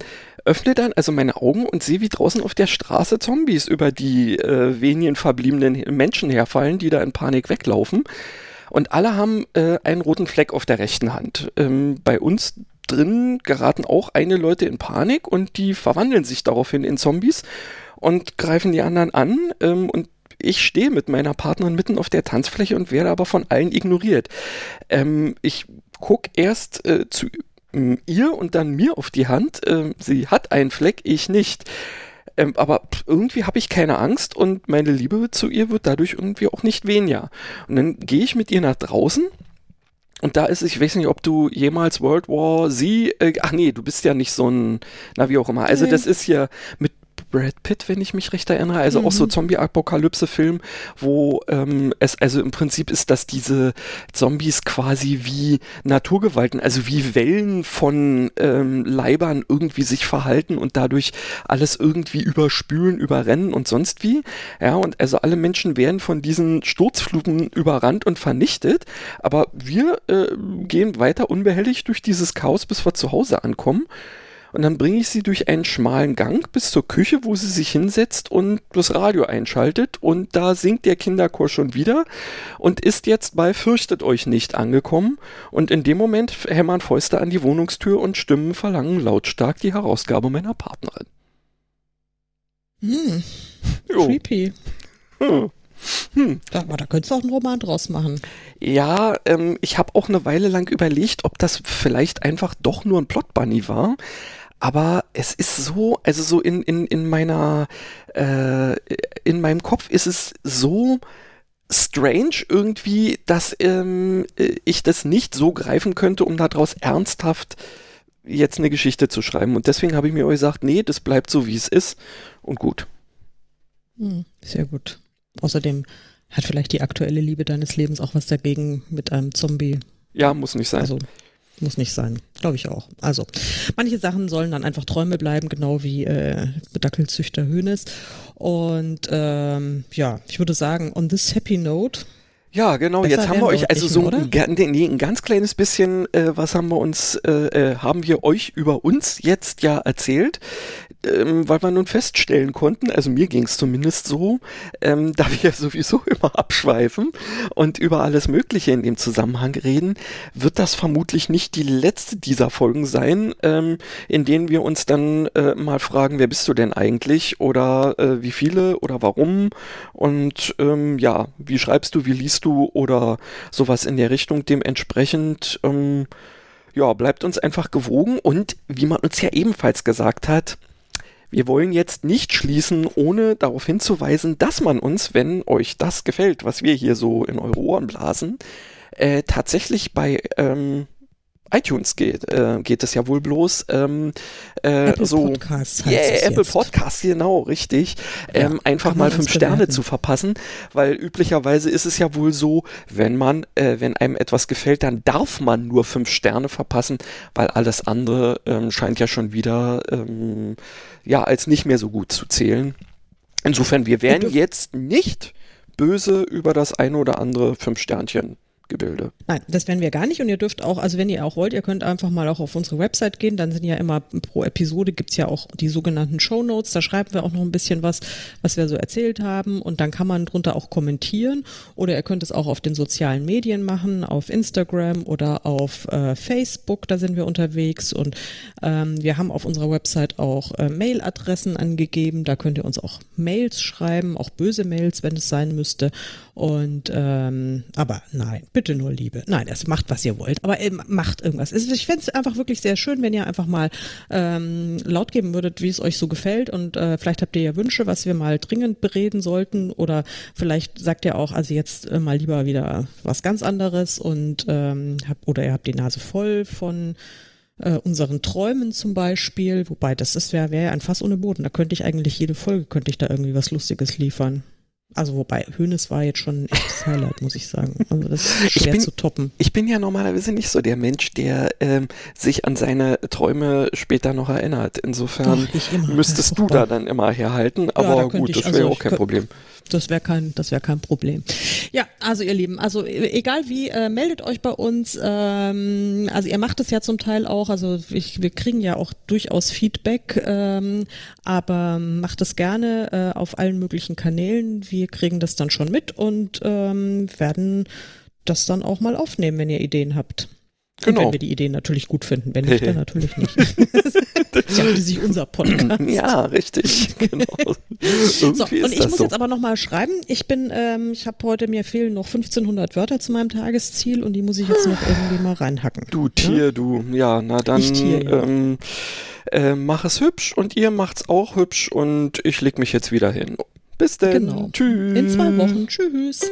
öffne dann also meine Augen und sehe, wie draußen auf der Straße Zombies über die äh, wenigen verbliebenen Menschen herfallen, die da in Panik weglaufen. Und alle haben äh, einen roten Fleck auf der rechten Hand. Ähm, bei uns drin geraten auch einige Leute in Panik und die verwandeln sich daraufhin in Zombies und greifen die anderen an. Ähm, und ich stehe mit meiner Partnerin mitten auf der Tanzfläche und werde aber von allen ignoriert. Ähm, ich gucke erst äh, zu ähm, ihr und dann mir auf die Hand. Ähm, sie hat einen Fleck, ich nicht. Ähm, aber irgendwie habe ich keine Angst und meine Liebe zu ihr wird dadurch irgendwie auch nicht weniger. Und dann gehe ich mit ihr nach draußen und da ist ich weiß nicht, ob du jemals World War Z, äh, ach nee, du bist ja nicht so ein, na wie auch immer. Also das ist ja mit Brad Pitt, wenn ich mich recht erinnere. Also mhm. auch so mhm. Zombie-Apokalypse-Film, wo ähm, es also im Prinzip ist, dass diese Zombies quasi wie Naturgewalten, also wie Wellen von ähm, Leibern irgendwie sich verhalten und dadurch alles irgendwie überspülen, überrennen und sonst wie. Ja, und also alle Menschen werden von diesen Sturzfluten überrannt und vernichtet, aber wir äh, gehen weiter unbehelligt durch dieses Chaos, bis wir zu Hause ankommen und dann bringe ich sie durch einen schmalen Gang bis zur Küche, wo sie sich hinsetzt und das Radio einschaltet und da singt der Kinderchor schon wieder und ist jetzt bei Fürchtet euch nicht angekommen und in dem Moment hämmern Fäuste an die Wohnungstür und Stimmen verlangen lautstark die Herausgabe meiner Partnerin. Hm. Creepy. Hm. Hm. Aber da könntest du auch einen Roman draus machen. Ja, ähm, ich habe auch eine Weile lang überlegt, ob das vielleicht einfach doch nur ein Plot-Bunny war aber es ist so, also so in, in, in meiner, äh, in meinem Kopf ist es so strange irgendwie, dass ähm, ich das nicht so greifen könnte, um daraus ernsthaft jetzt eine Geschichte zu schreiben. Und deswegen habe ich mir gesagt, nee, das bleibt so, wie es ist und gut. Hm, sehr gut. Außerdem hat vielleicht die aktuelle Liebe deines Lebens auch was dagegen mit einem Zombie. Ja, muss nicht sein. Also muss nicht sein, glaube ich auch. Also, manche Sachen sollen dann einfach Träume bleiben, genau wie äh, Bedackelzüchter Hönes. Und ähm, ja, ich würde sagen, on this happy note ja, genau. Besser Jetzt haben wir euch also so ein, nee, ein, ganz kleines bisschen, äh, was haben wir uns, äh, äh, haben wir euch über uns jetzt ja erzählt ähm, weil wir nun feststellen konnten, also mir ging es zumindest so, ähm, da wir sowieso immer abschweifen und über alles Mögliche in dem Zusammenhang reden, wird das vermutlich nicht die letzte dieser Folgen sein, ähm, in denen wir uns dann äh, mal fragen, wer bist du denn eigentlich oder äh, wie viele oder warum und ähm, ja, wie schreibst du, wie liest du oder sowas in der Richtung. Dementsprechend ähm, ja, bleibt uns einfach gewogen und wie man uns ja ebenfalls gesagt hat, wir wollen jetzt nicht schließen, ohne darauf hinzuweisen, dass man uns, wenn euch das gefällt, was wir hier so in eure Ohren blasen, äh, tatsächlich bei ähm, iTunes geht, äh, geht es ja wohl bloß ähm, äh, Apple so Podcasts heißt yeah, Apple Podcasts genau richtig ähm, ja, einfach mal fünf Sterne bewerten. zu verpassen weil üblicherweise ist es ja wohl so wenn man äh, wenn einem etwas gefällt dann darf man nur fünf Sterne verpassen weil alles andere ähm, scheint ja schon wieder ähm, ja als nicht mehr so gut zu zählen. Insofern, wir werden jetzt nicht böse über das eine oder andere fünf Sternchen Gebilde. Nein, das werden wir gar nicht und ihr dürft auch, also wenn ihr auch wollt, ihr könnt einfach mal auch auf unsere Website gehen, dann sind ja immer pro Episode gibt's ja auch die sogenannten Show Notes, da schreiben wir auch noch ein bisschen was, was wir so erzählt haben und dann kann man drunter auch kommentieren oder ihr könnt es auch auf den sozialen Medien machen, auf Instagram oder auf äh, Facebook, da sind wir unterwegs und ähm, wir haben auf unserer Website auch äh, Mailadressen angegeben, da könnt ihr uns auch Mails schreiben, auch böse Mails, wenn es sein müsste und ähm, aber nein, bitte nur Liebe. Nein, es macht, was ihr wollt, aber ähm, macht irgendwas. Ich fände es einfach wirklich sehr schön, wenn ihr einfach mal ähm, laut geben würdet, wie es euch so gefällt. Und äh, vielleicht habt ihr ja Wünsche, was wir mal dringend bereden sollten. Oder vielleicht sagt ihr auch, also jetzt äh, mal lieber wieder was ganz anderes und ähm, habt, oder ihr habt die Nase voll von äh, unseren Träumen zum Beispiel, wobei das wäre wär ein Fass ohne Boden. Da könnte ich eigentlich jede Folge, könnte ich da irgendwie was Lustiges liefern. Also wobei, Hönes war jetzt schon ein echtes Highlight, muss ich sagen. Also das ist schwer bin, zu toppen. Ich bin ja normalerweise nicht so der Mensch, der ähm, sich an seine Träume später noch erinnert. Insofern Doch, müsstest du da dann immer herhalten. Aber ja, gut, ich, das wäre also auch kein Problem. Das wäre kein, das wäre kein Problem. Ja, also ihr Lieben, also e, egal wie, äh, meldet euch bei uns. Ähm, also ihr macht es ja zum Teil auch, also ich, wir kriegen ja auch durchaus Feedback, ähm, aber macht es gerne äh, auf allen möglichen Kanälen. Wir kriegen das dann schon mit und ähm, werden das dann auch mal aufnehmen, wenn ihr Ideen habt. Genau. Und wenn wir die Ideen natürlich gut finden, wenn nicht, dann natürlich nicht. ja, sich unser Podcast. Ja, richtig. Genau. so, und ich muss so. jetzt aber nochmal schreiben. Ich bin, ähm, ich habe heute, mir fehlen noch 1500 Wörter zu meinem Tagesziel und die muss ich jetzt noch irgendwie mal reinhacken. Du Tier, ja? du. Ja, na dann Tier, ja. Ähm, äh, mach es hübsch und ihr macht's auch hübsch und ich leg mich jetzt wieder hin. Bis dann. Genau. Tschüss. In zwei Wochen. Tschüss.